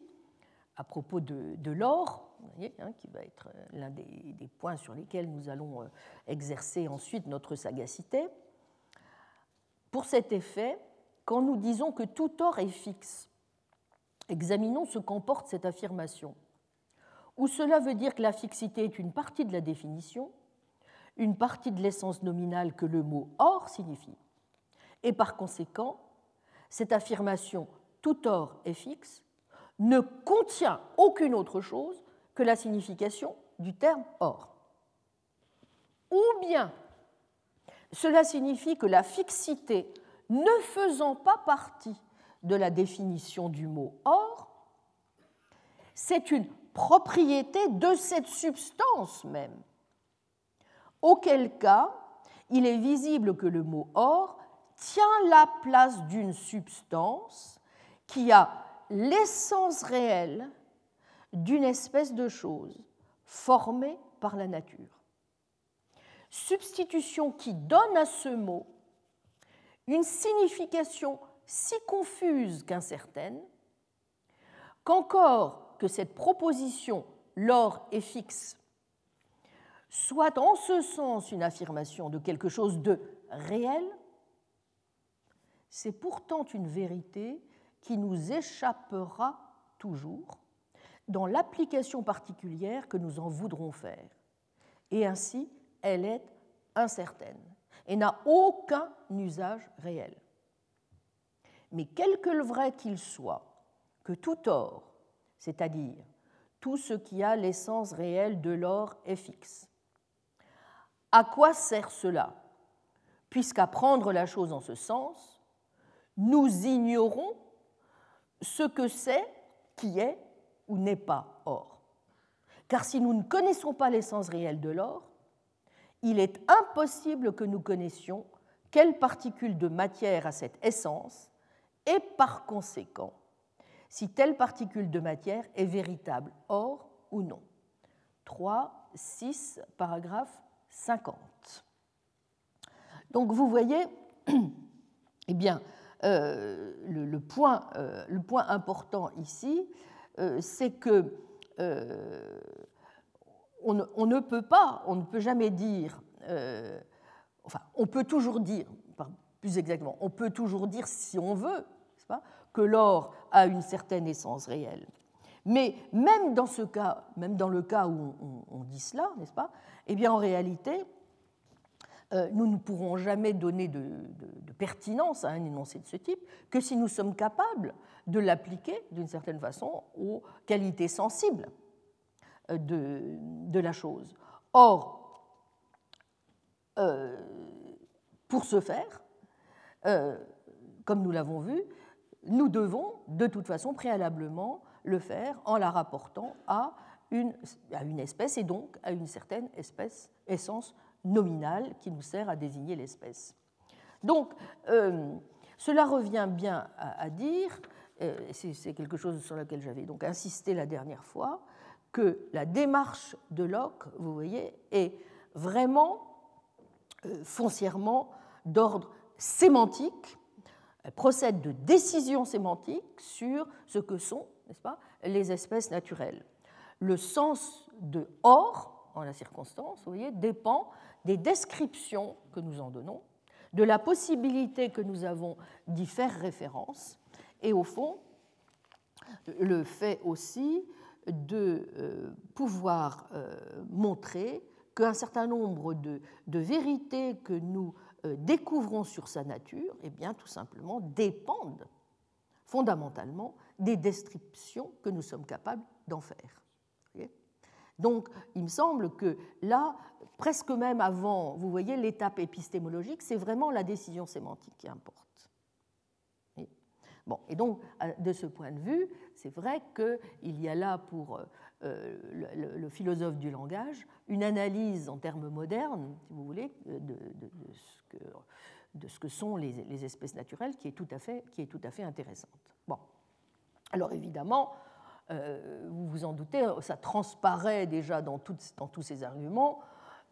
à propos de, l'or, hein, qui va être l'un des, points sur lesquels nous allons exercer ensuite notre sagacité. Pour cet effet, quand nous disons que tout or est fixe, examinons ce qu'emporte cette affirmation ou cela veut dire que la fixité est une partie de la définition, une partie de l'essence nominale que le mot or signifie. Et par conséquent, cette affirmation tout or est fixe ne contient aucune autre chose que la signification du terme or. Ou bien cela signifie que la fixité ne faisant pas partie de la définition du mot or, c'est une propriété de cette substance même. Auquel cas, il est visible que le mot or tient la place d'une substance qui a l'essence réelle d'une espèce de chose formée par la nature. Substitution qui donne à ce mot une signification si confuse qu'incertaine, qu'encore que cette proposition l'or est fixe soit en ce sens une affirmation de quelque chose de réel, c'est pourtant une vérité qui nous échappera toujours dans l'application particulière que nous en voudrons faire. Et ainsi, elle est incertaine et n'a aucun usage réel. Mais quelque vrai qu'il soit, que tout or, c'est-à-dire tout ce qui a l'essence réelle de l'or, est fixe. À quoi sert cela? Puisqu'à prendre la chose en ce sens, nous ignorons ce que c'est qui est ou n'est pas or. Car si nous ne connaissons pas l'essence réelle de l'or, il est impossible que nous connaissions quelle particule de matière a cette essence et par conséquent si telle particule de matière est véritable or ou non. 3, 6, paragraphe 50. Donc vous voyez, <clears throat> eh bien, euh, le, point, euh, le, point, important ici, euh, c'est que on ne, peut pas, on ne peut jamais dire, enfin, on peut toujours dire, plus exactement, on peut toujours dire si on veut, pas, que l'or a une certaine essence réelle. Mais même dans ce cas, même dans le cas où on, dit cela, n'est-ce pas Eh bien, en réalité, nous ne pourrons jamais donner de, pertinence à un énoncé de ce type que si nous sommes capables de l'appliquer d'une certaine façon aux qualités sensibles euh, de, la chose. Or, euh, pour ce faire, comme nous l'avons vu, nous devons de toute façon préalablement le faire en la rapportant à une, à une espèce et donc à une certaine espèce, essence nominale qui nous sert à désigner l'espèce. Donc, euh, cela revient bien à, dire, euh, c'est quelque chose sur lequel j'avais donc insisté la dernière fois, que la démarche de Locke, vous voyez, est vraiment euh, foncièrement d'ordre sémantique elle procède de décisions sémantiques sur ce que sont, n'est-ce pas, les espèces naturelles. Le sens de or, en la circonstance, vous voyez, dépend des descriptions que nous en donnons, de la possibilité que nous avons d'y faire référence, et au fond, le fait aussi de euh, pouvoir euh, montrer qu'un certain nombre de, vérités que nous euh, découvrons sur sa nature, eh bien, tout simplement, dépendent fondamentalement des descriptions que nous sommes capables d'en faire. Donc, il me semble que là, presque même avant, vous voyez, l'étape épistémologique, c'est vraiment la décision sémantique qui importe. Bon, et donc, de ce point de vue, c'est vrai qu'il y a là pour euh, euh, le, philosophe du langage, une analyse en termes modernes, si vous voulez, de, ce, que, sont les, espèces naturelles qui est tout à fait, qui est tout à fait intéressante. Bon. Alors évidemment, euh, vous vous en doutez, ça transparaît déjà dans, tous ces arguments.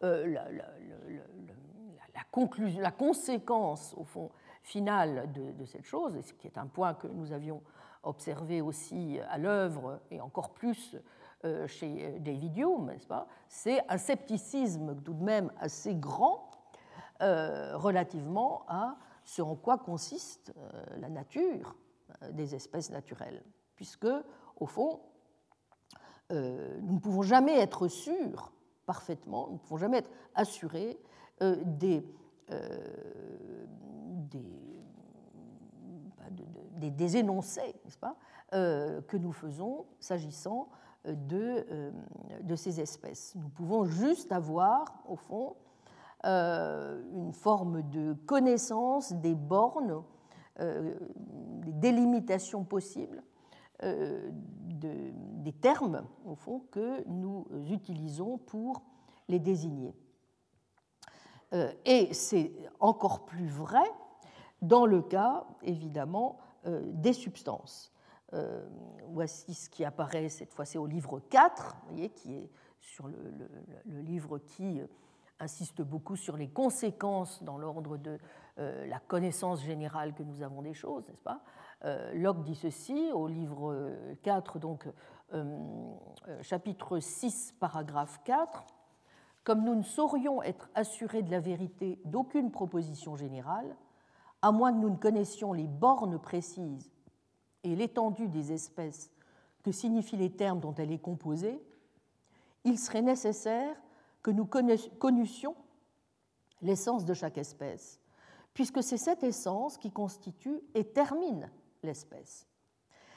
Euh, la, conclusion, la conséquence, au fond, finale de, cette chose, et ce qui est un point que nous avions observé aussi à l'œuvre, et encore plus euh, chez euh, David Hume, n'est-ce pas C'est un scepticisme tout de même assez grand euh, relativement à ce en quoi consiste la nature des espèces naturelles, puisque, au fond, nous ne pouvons jamais être sûrs parfaitement, nous ne pouvons jamais être assurés des, des, des, énoncés, n'est-ce pas, que nous faisons s'agissant de, euh, de ces espèces. Nous pouvons juste avoir, au fond, euh, une forme de connaissance des bornes, euh, des délimitations possibles des termes, au fond, que nous utilisons pour les désigner. et c'est encore plus vrai dans le cas, évidemment, des substances. Euh, voici ce qui apparaît cette fois-ci au livre 4, voyez, qui est sur le, livre qui euh, insiste beaucoup sur les conséquences dans l'ordre de euh, la connaissance générale que nous avons des choses, n'est-ce pas? Locke dit ceci au livre 4, donc chapitre 6, paragraphe 4. Comme nous ne saurions être assurés de la vérité d'aucune proposition générale, à moins que nous ne connaissions les bornes précises et l'étendue des espèces que signifient les termes dont elle est composée, il serait nécessaire que nous connussions l'essence de chaque espèce, puisque c'est cette essence qui constitue et termine l'espèce.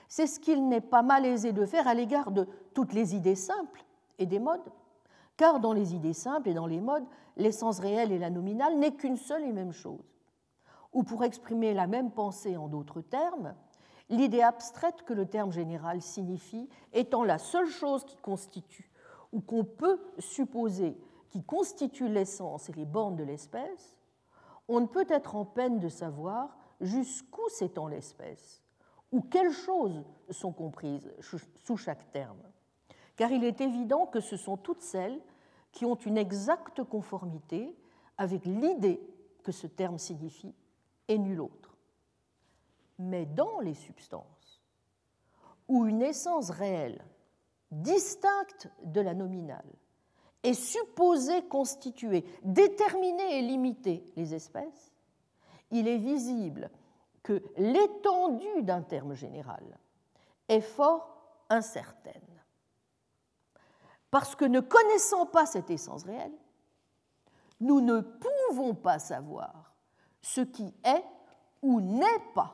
C'est ce qu'il n'est pas malaisé de faire à l'égard de toutes les idées simples et des modes, car dans les idées simples et dans les modes, l'essence réelle et la nominale n'est qu'une seule et même chose. Ou pour exprimer la même pensée en d'autres termes, l'idée abstraite que le terme général signifie étant la seule chose qui constitue ou qu'on peut supposer qui constitue l'essence et les bornes de l'espèce, on ne peut être en peine de savoir jusqu'où s'étend l'espèce ou quelles choses sont comprises sous chaque terme. Car il est évident que ce sont toutes celles qui ont une exacte conformité avec l'idée que ce terme signifie et nulle autre. Mais dans les substances, où une essence réelle, distincte de la nominale, est supposée constituer, déterminer et limiter les espèces, il est visible que l'étendue d'un terme général est fort incertaine. Parce que ne connaissant pas cette essence réelle, nous ne pouvons pas savoir ce qui est ou n'est pas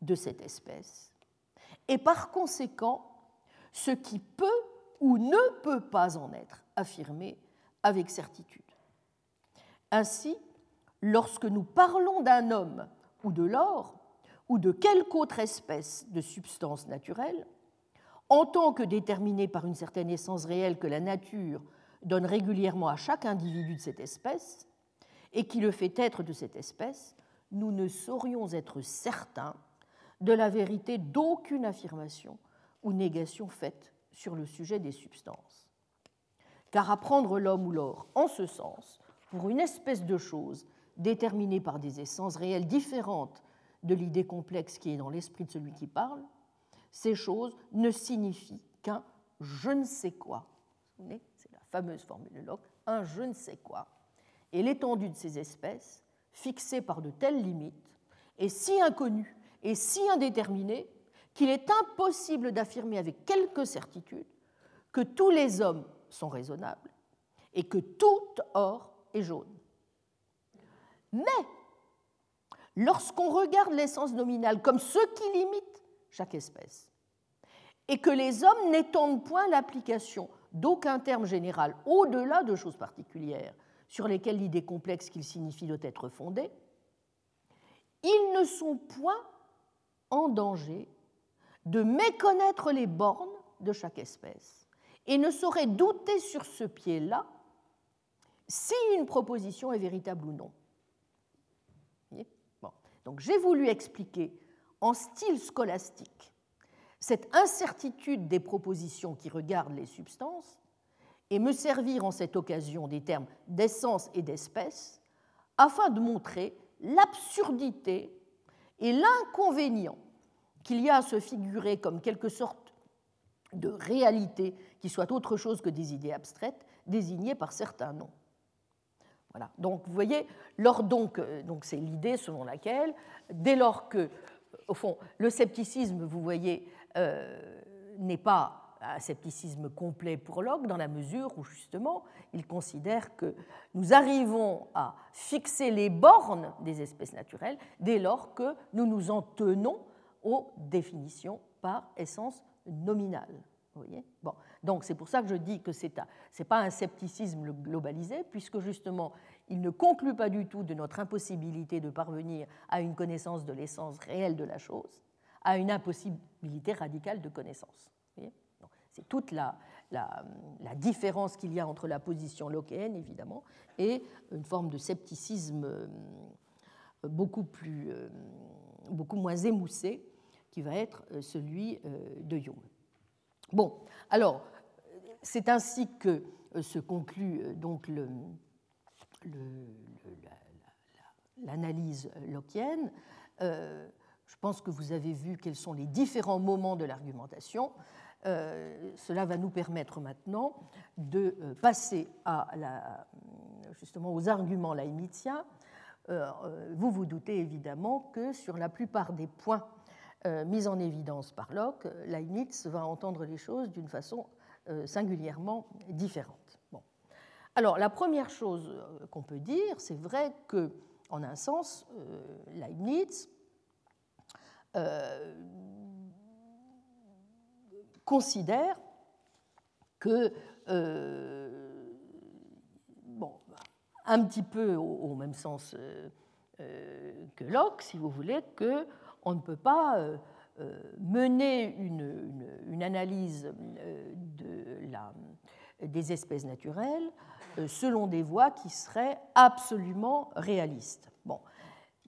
de cette espèce, et par conséquent ce qui peut ou ne peut pas en être affirmé avec certitude. Ainsi, lorsque nous parlons d'un homme ou de l'or, ou de quelque autre espèce de substance naturelle, en tant que déterminée par une certaine essence réelle que la nature donne régulièrement à chaque individu de cette espèce, et qui le fait être de cette espèce, nous ne saurions être certains de la vérité d'aucune affirmation ou négation faite sur le sujet des substances. Car apprendre l'homme ou l'or en ce sens, pour une espèce de chose déterminée par des essences réelles différentes de l'idée complexe qui est dans l'esprit de celui qui parle, ces choses ne signifient qu'un je ne sais quoi. C'est la fameuse formule de Locke, un je ne sais quoi. Et l'étendue de ces espèces, fixée par de telles limites, est si inconnue et si indéterminée qu'il est impossible d'affirmer avec quelque certitude que tous les hommes sont raisonnables et que tout or est jaune. Mais lorsqu'on regarde l'essence nominale comme ce qui limite chaque espèce, et que les hommes n'étendent point l'application d'aucun terme général au-delà de choses particulières sur lesquelles l'idée complexe qu'il signifie doit être fondée, ils ne sont point en danger de méconnaître les bornes de chaque espèce et ne sauraient douter sur ce pied-là si une proposition est véritable ou non. Donc j'ai voulu expliquer en style scolastique cette incertitude des propositions qui regardent les substances et me servir en cette occasion des termes d'essence et d'espèce afin de montrer l'absurdité et l'inconvénient qu'il y a à se figurer comme quelque sorte de réalité qui soit autre chose que des idées abstraites désignées par certains noms. Voilà. Donc vous voyez, lors donc, euh, donc c'est l'idée selon laquelle, dès lors que, au fond, le scepticisme, vous voyez, euh, n'est pas un scepticisme complet pour Locke, dans la mesure où justement il considère que nous arrivons à fixer les bornes des espèces naturelles dès lors que nous nous en tenons aux définitions par essence nominale. Vous voyez? Bon. Donc c'est pour ça que je dis que ce n'est pas un scepticisme globalisé, puisque justement il ne conclut pas du tout de notre impossibilité de parvenir à une connaissance de l'essence réelle de la chose, à une impossibilité radicale de connaissance. C'est toute la, différence qu'il y a entre la position lockéenne, évidemment, et une forme de scepticisme euh, beaucoup, plus, euh, beaucoup moins émoussé qui va être euh, celui de Jung. Bon, alors, c'est ainsi que se conclut donc le, l'analyse lockienne. Euh, je pense que vous avez vu quels sont les différents moments de l'argumentation. Euh, cela va nous permettre maintenant de euh, passer à justement aux arguments leibniziens. vous vous doutez évidemment que sur la plupart des points mis en évidence par Locke, Leibniz va entendre les choses d'une façon singulièrement différente. Bon. Alors, la première chose euh, qu'on peut dire, c'est vrai que, en un sens, euh, Leibniz euh, considère que, bon, un petit peu au, même sens que Locke, si vous voulez, qu'on ne peut pas mener une, analyse la des espèces naturelles euh, selon des voies qui seraient absolument réalistes.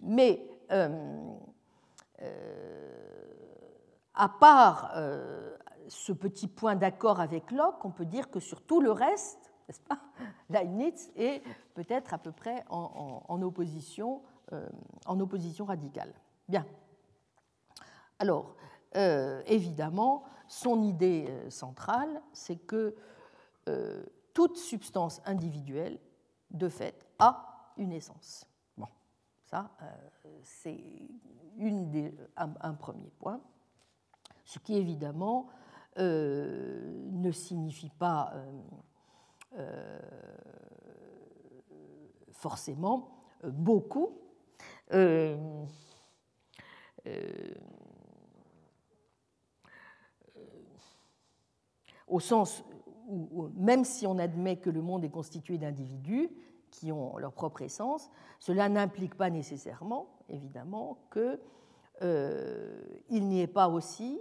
Mais euh, euh, à part ce petit point d'accord avec Locke, on peut dire que sur tout le reste, n'est-ce pas, <laughs> Leibniz est peut-être à peu près en, opposition, en opposition radicale. Bien. Alors, évidemment, son idée centrale, c'est que euh, toute substance individuelle, de fait, a une essence. Bon, ça, euh, c'est un, premier point. Ce qui, évidemment, euh, ne signifie pas forcément beaucoup. Au sens même si on admet que le monde est constitué d'individus qui ont leur propre essence, cela n'implique pas nécessairement, évidemment, qu'il euh, n'y ait pas aussi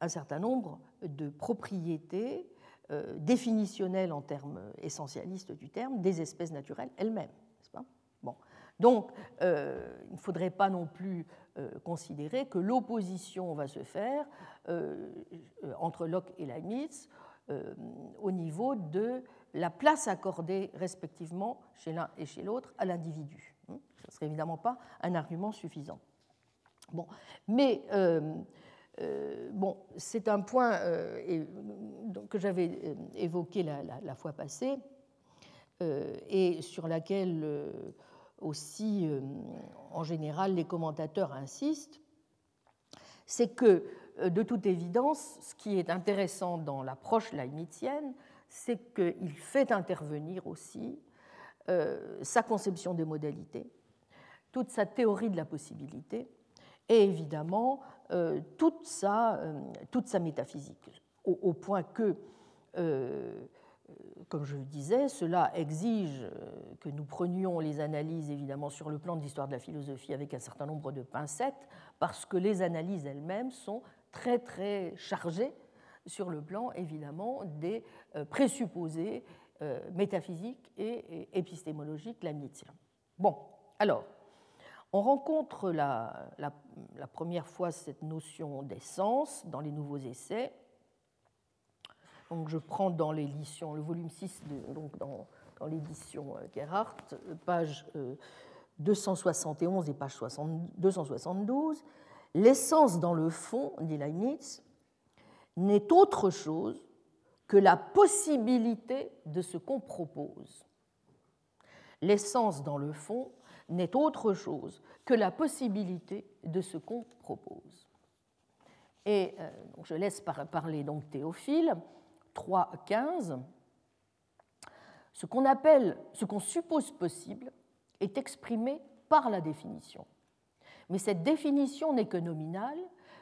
un certain nombre de propriétés euh, définitionnelles en termes essentialistes du terme des espèces naturelles elles-mêmes. bon. Donc, euh, il ne faudrait pas non plus considérer que l'opposition va se faire entre Locke et Leibniz euh, au niveau de la place accordée respectivement chez l'un et chez l'autre à l'individu. Ce ne serait évidemment pas un argument suffisant. Bon, mais euh, euh, bon, c'est un point que j'avais évoqué la, fois passée et sur laquelle aussi, en général, les commentateurs insistent, c'est que euh, de toute évidence, ce qui est intéressant dans l'approche leibnizienne, c'est qu'il fait intervenir aussi euh, sa conception des modalités, toute sa théorie de la possibilité et évidemment euh, toute, sa, métaphysique, au, point que, comme je le disais, cela exige que nous prenions les analyses évidemment sur le plan de l'histoire de la philosophie avec un certain nombre de pincettes, parce que les analyses elles-mêmes sont très très chargé sur le plan évidemment des euh, présupposés euh, métaphysiques et épistémologiques leibniziens. Bon, alors, on rencontre la, première fois cette notion d'essence dans les nouveaux essais. Donc je prends dans l'édition, le volume 6, de, donc dans, l'édition euh, Gerhardt, page 271 et page 272. L'essence dans le fond, dit Leibniz, n'est autre chose que la possibilité de ce qu'on propose. L'essence dans le fond n'est autre chose que la possibilité de ce qu'on propose. Et euh, je laisse parler donc Théophile, 3.15. Ce qu'on appelle, ce qu'on suppose possible est exprimé par la définition mais cette définition n'est que nominale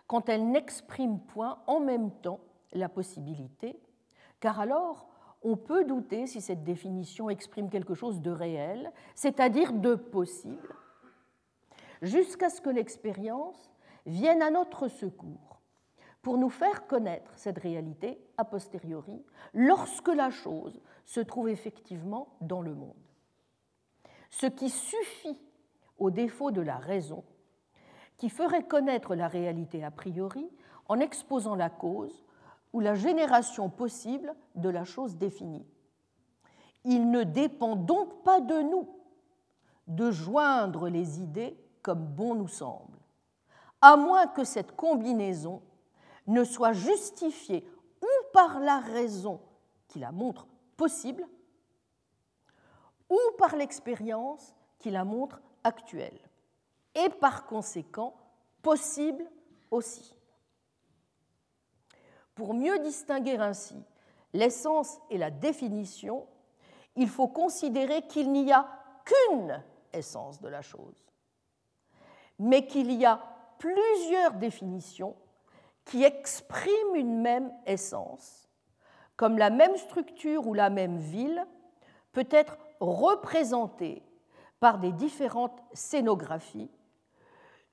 quand elle n'exprime point en même temps la possibilité, car alors on peut douter si cette définition exprime quelque chose de réel, c'est-à-dire de possible, jusqu'à ce que l'expérience vienne à notre secours pour nous faire connaître cette réalité a posteriori lorsque la chose se trouve effectivement dans le monde. Ce qui suffit au défaut de la raison qui ferait connaître la réalité a priori en exposant la cause ou la génération possible de la chose définie. Il ne dépend donc pas de nous de joindre les idées comme bon nous semble, à moins que cette combinaison ne soit justifiée ou par la raison qui la montre possible, ou par l'expérience qui la montre actuelle et par conséquent possible aussi. Pour mieux distinguer ainsi l'essence et la définition, il faut considérer qu'il n'y a qu'une essence de la chose, mais qu'il y a plusieurs définitions qui expriment une même essence, comme la même structure ou la même ville peut être représentée par des différentes scénographies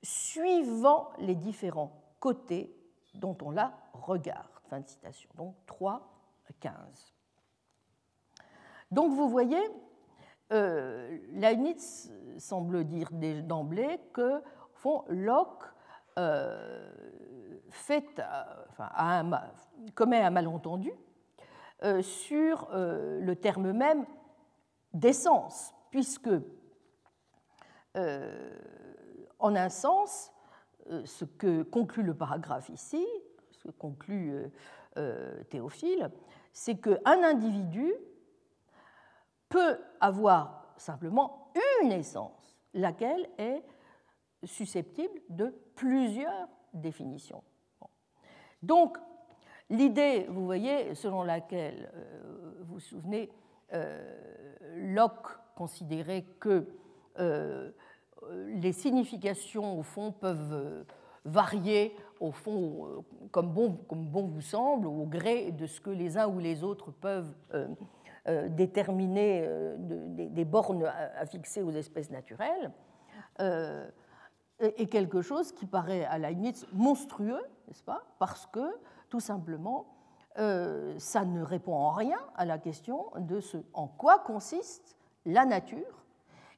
suivant les différents côtés dont on la regarde. Fin de citation. Donc 3, 15. Donc vous voyez, euh, Leibniz semble dire d'emblée que, au fond, Locke euh, fait, euh, commet un malentendu euh, sur euh, le terme même d'essence, puisque, en un sens, ce que conclut le paragraphe ici, ce que conclut Théophile, c'est qu'un individu peut avoir simplement une essence, laquelle est susceptible de plusieurs définitions. Donc, l'idée, vous voyez, selon laquelle, euh, vous vous souvenez, euh, Locke considérait que euh, les significations, au fond, peuvent varier, au fond, comme bon, comme bon vous semble, au gré de ce que les uns ou les autres peuvent déterminer des, bornes à, fixer aux espèces naturelles est quelque chose qui paraît à Leibniz monstrueux, n'est-ce pas Parce que, tout simplement, euh, ça ne répond en rien à la question de ce en quoi consiste la nature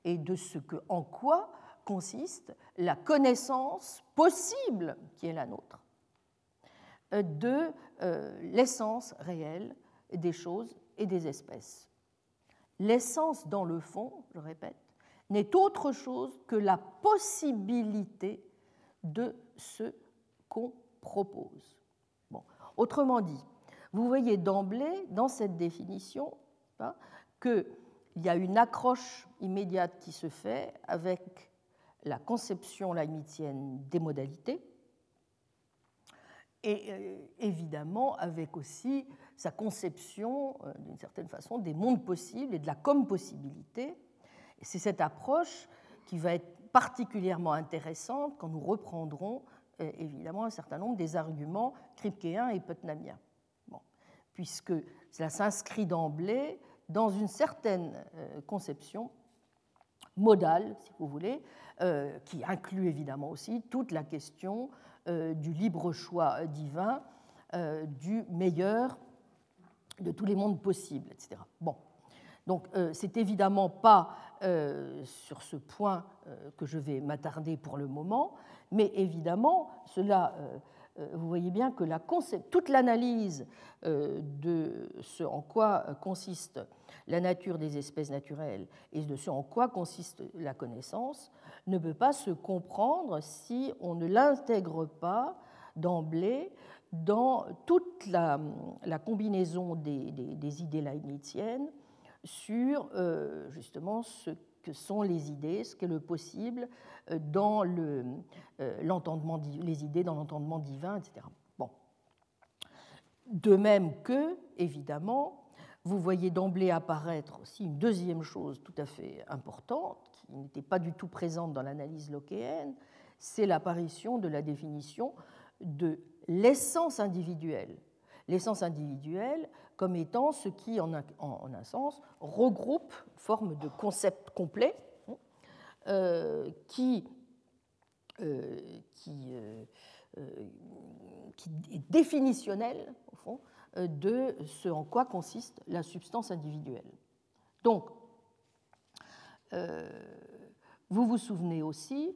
et de ce que en quoi consiste la connaissance possible qui est la nôtre euh, de euh, l'essence réelle des choses et des espèces. L'essence dans le fond, je répète, n'est autre chose que la possibilité de ce qu'on propose. Autrement dit, vous voyez d'emblée dans cette définition hein, qu'il y a une accroche immédiate qui se fait avec la conception leibnizienne des modalités et euh, évidemment avec aussi sa conception, euh, d'une certaine façon, des mondes possibles et de la comme-possibilité c'est cette approche qui va être particulièrement intéressante quand nous reprendrons euh, évidemment un certain nombre des arguments kripkéens et putnamiens. puisque cela s'inscrit d'emblée dans une certaine euh, conception modale, si vous voulez, euh, qui inclut évidemment aussi toute la question du libre choix divin, du meilleur de tous les mondes possibles, etc. Bon. Donc, c'est évidemment pas euh, sur ce point euh, que je vais m'attarder pour le moment, mais évidemment, cela, euh, vous voyez bien que toute l'analyse de ce en quoi consiste la nature des espèces naturelles et de ce en quoi consiste la connaissance ne peut pas se comprendre si on ne l'intègre pas d'emblée dans toute la, combinaison des, des idées leibniziennes sur euh, justement ce que sont les idées, ce qu'est le possible euh, dans euh, l'entendement, les idées dans l'entendement divin, etc. De même que, évidemment, vous voyez d'emblée apparaître aussi une deuxième chose tout à fait importante, qui n'était pas du tout présente dans l'analyse lockéenne, c'est l'apparition de la définition de l'essence individuelle. L'essence individuelle comme étant ce qui, en un, sens, regroupe, forme de concept complet, hein, euh, qui, euh, euh, qui, est définitionnel, au fond, de ce en quoi consiste la substance individuelle. Donc, vous vous souvenez aussi,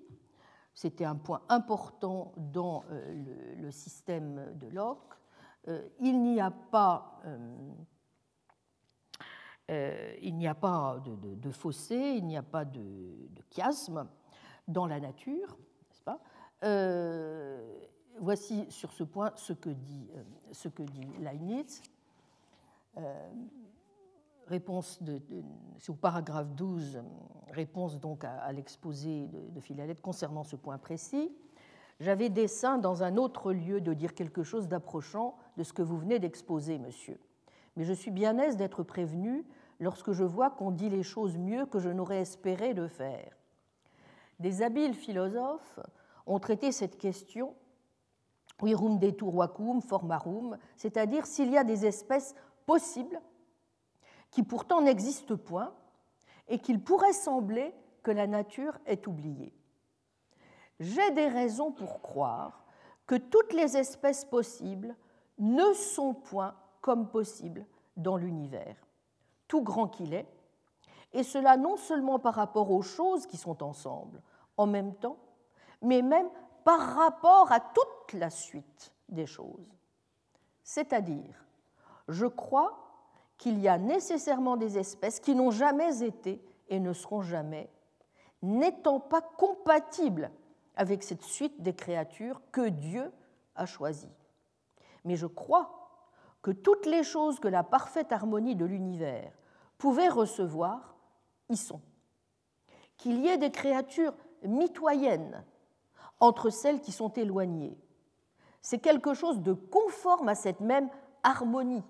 c'était un point important dans le, le système de Locke, il n'y a pas, euh, euh, de, fossé, il n'y a pas de, chiasme dans la nature, n'est-ce pas? Voici sur ce point ce que dit, Leibniz. réponse de, au paragraphe 12, réponse donc à, l'exposé de, de concernant ce point précis. J'avais dessein dans un autre lieu de dire quelque chose d'approchant de ce que vous venez d'exposer, monsieur. Mais je suis bien aise d'être prévenu lorsque je vois qu'on dit les choses mieux que je n'aurais espéré de faire. Des habiles philosophes ont traité cette question virum detur vacum formarum, c'est-à-dire s'il y a des espèces possibles qui pourtant n'existent point et qu'il pourrait sembler que la nature est oubliée. J'ai des raisons pour croire que toutes les espèces possibles ne sont point comme possibles dans l'univers, tout grand qu'il est, et cela non seulement par rapport aux choses qui sont ensemble, en même temps, mais même par rapport à toute la suite des choses. C'est-à-dire, je crois qu'il y a nécessairement des espèces qui n'ont jamais été et ne seront jamais, n'étant pas compatibles avec cette suite des créatures que Dieu a choisies. Mais je crois que toutes les choses que la parfaite harmonie de l'univers pouvait recevoir y sont. Qu'il y ait des créatures mitoyennes entre celles qui sont éloignées, c'est quelque chose de conforme à cette même harmonie,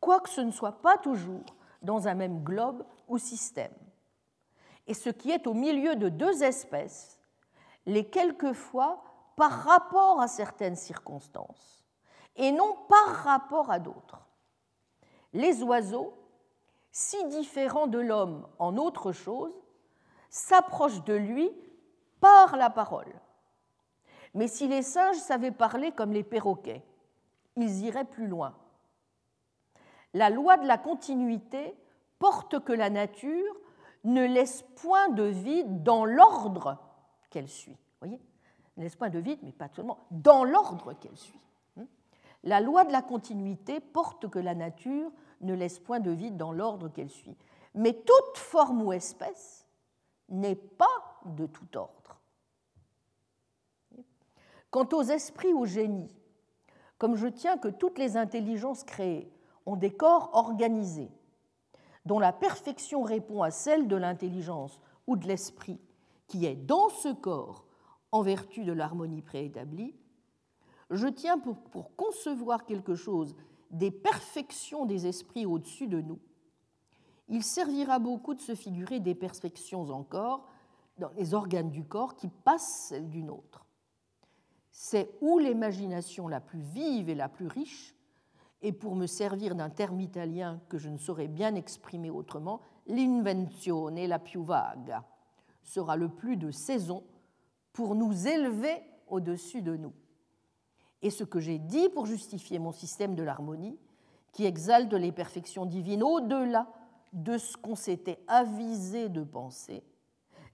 quoique ce ne soit pas toujours dans un même globe ou système. Et ce qui est au milieu de deux espèces, les quelquefois par rapport à certaines circonstances, et non par rapport à d'autres. Les oiseaux, si différents de l'homme en autre chose, s'approchent de lui par la parole. Mais si les singes savaient parler comme les perroquets, ils iraient plus loin. La loi de la continuité porte que la nature ne laisse point de vide dans l'ordre qu'elle suit. Voyez? Ne laisse point de vide, mais pas seulement, dans l'ordre qu'elle suit. La loi de la continuité porte que la nature ne laisse point de vide dans l'ordre qu'elle suit. Mais toute forme ou espèce n'est pas de tout ordre. Quant aux esprits ou génies, comme je tiens que toutes les intelligences créées ont des corps organisés, dont la perfection répond à celle de l'intelligence ou de l'esprit qui est dans ce corps en vertu de l'harmonie préétablie, je tiens pour, concevoir quelque chose des perfections des esprits au-dessus de nous. Il servira beaucoup de se figurer des perfections encore dans les organes du corps qui passent celles d'une autre c'est où l'imagination la plus vive et la plus riche, et pour me servir d'un terme italien que je ne saurais bien exprimer autrement, l'invenzione la più vaga sera le plus de saison pour nous élever au-dessus de nous. Et ce que j'ai dit pour justifier mon système de l'harmonie, qui exalte les perfections divines au-delà de ce qu'on s'était avisé de penser,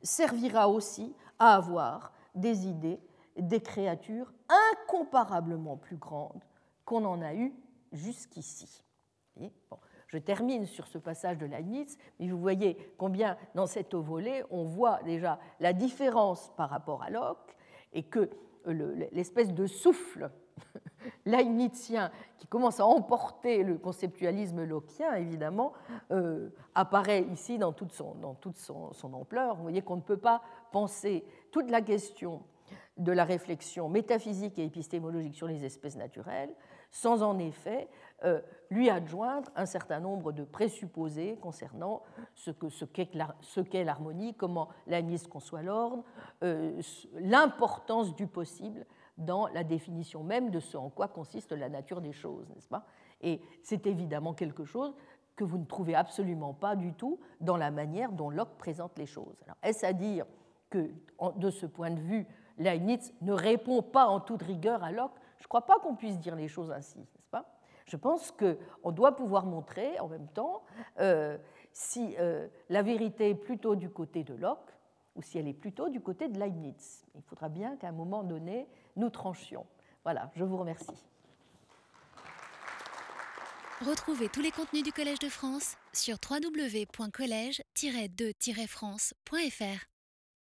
servira aussi à avoir des idées des créatures incomparablement plus grandes qu'on en a eu jusqu'ici. je termine sur ce passage de Leibniz, mais vous voyez combien dans cet volet on voit déjà la différence par rapport à Locke et que l'espèce de souffle <laughs> leibnizien qui commence à emporter le conceptualisme lockeien, évidemment, euh, apparaît ici dans toute, son, dans toute son ampleur. Vous voyez qu'on ne peut pas penser toute la question de la réflexion métaphysique et épistémologique sur les espèces naturelles, sans en effet euh, lui adjoindre un certain nombre de présupposés concernant ce qu'est l'harmonie, comment la mise conçoit l'ordre, euh, l'importance du possible dans la définition même de ce en quoi consiste la nature des choses, n'est-ce pas? Et c'est évidemment quelque chose que vous ne trouvez absolument pas du tout dans la manière dont Locke présente les choses. Est-ce à dire que, de ce point de vue, Leibniz ne répond pas en toute rigueur à Locke, je ne crois pas qu'on puisse dire les choses ainsi, n'est-ce pas? Je pense qu'on doit pouvoir montrer en même temps euh, si euh, la vérité est plutôt du côté de Locke ou si elle est plutôt du côté de Leibniz. Il faudra bien qu'à un moment donné, nous tranchions. Voilà, je vous remercie. Retrouvez tous les contenus du Collège de France sur www.colège-2-france.fr.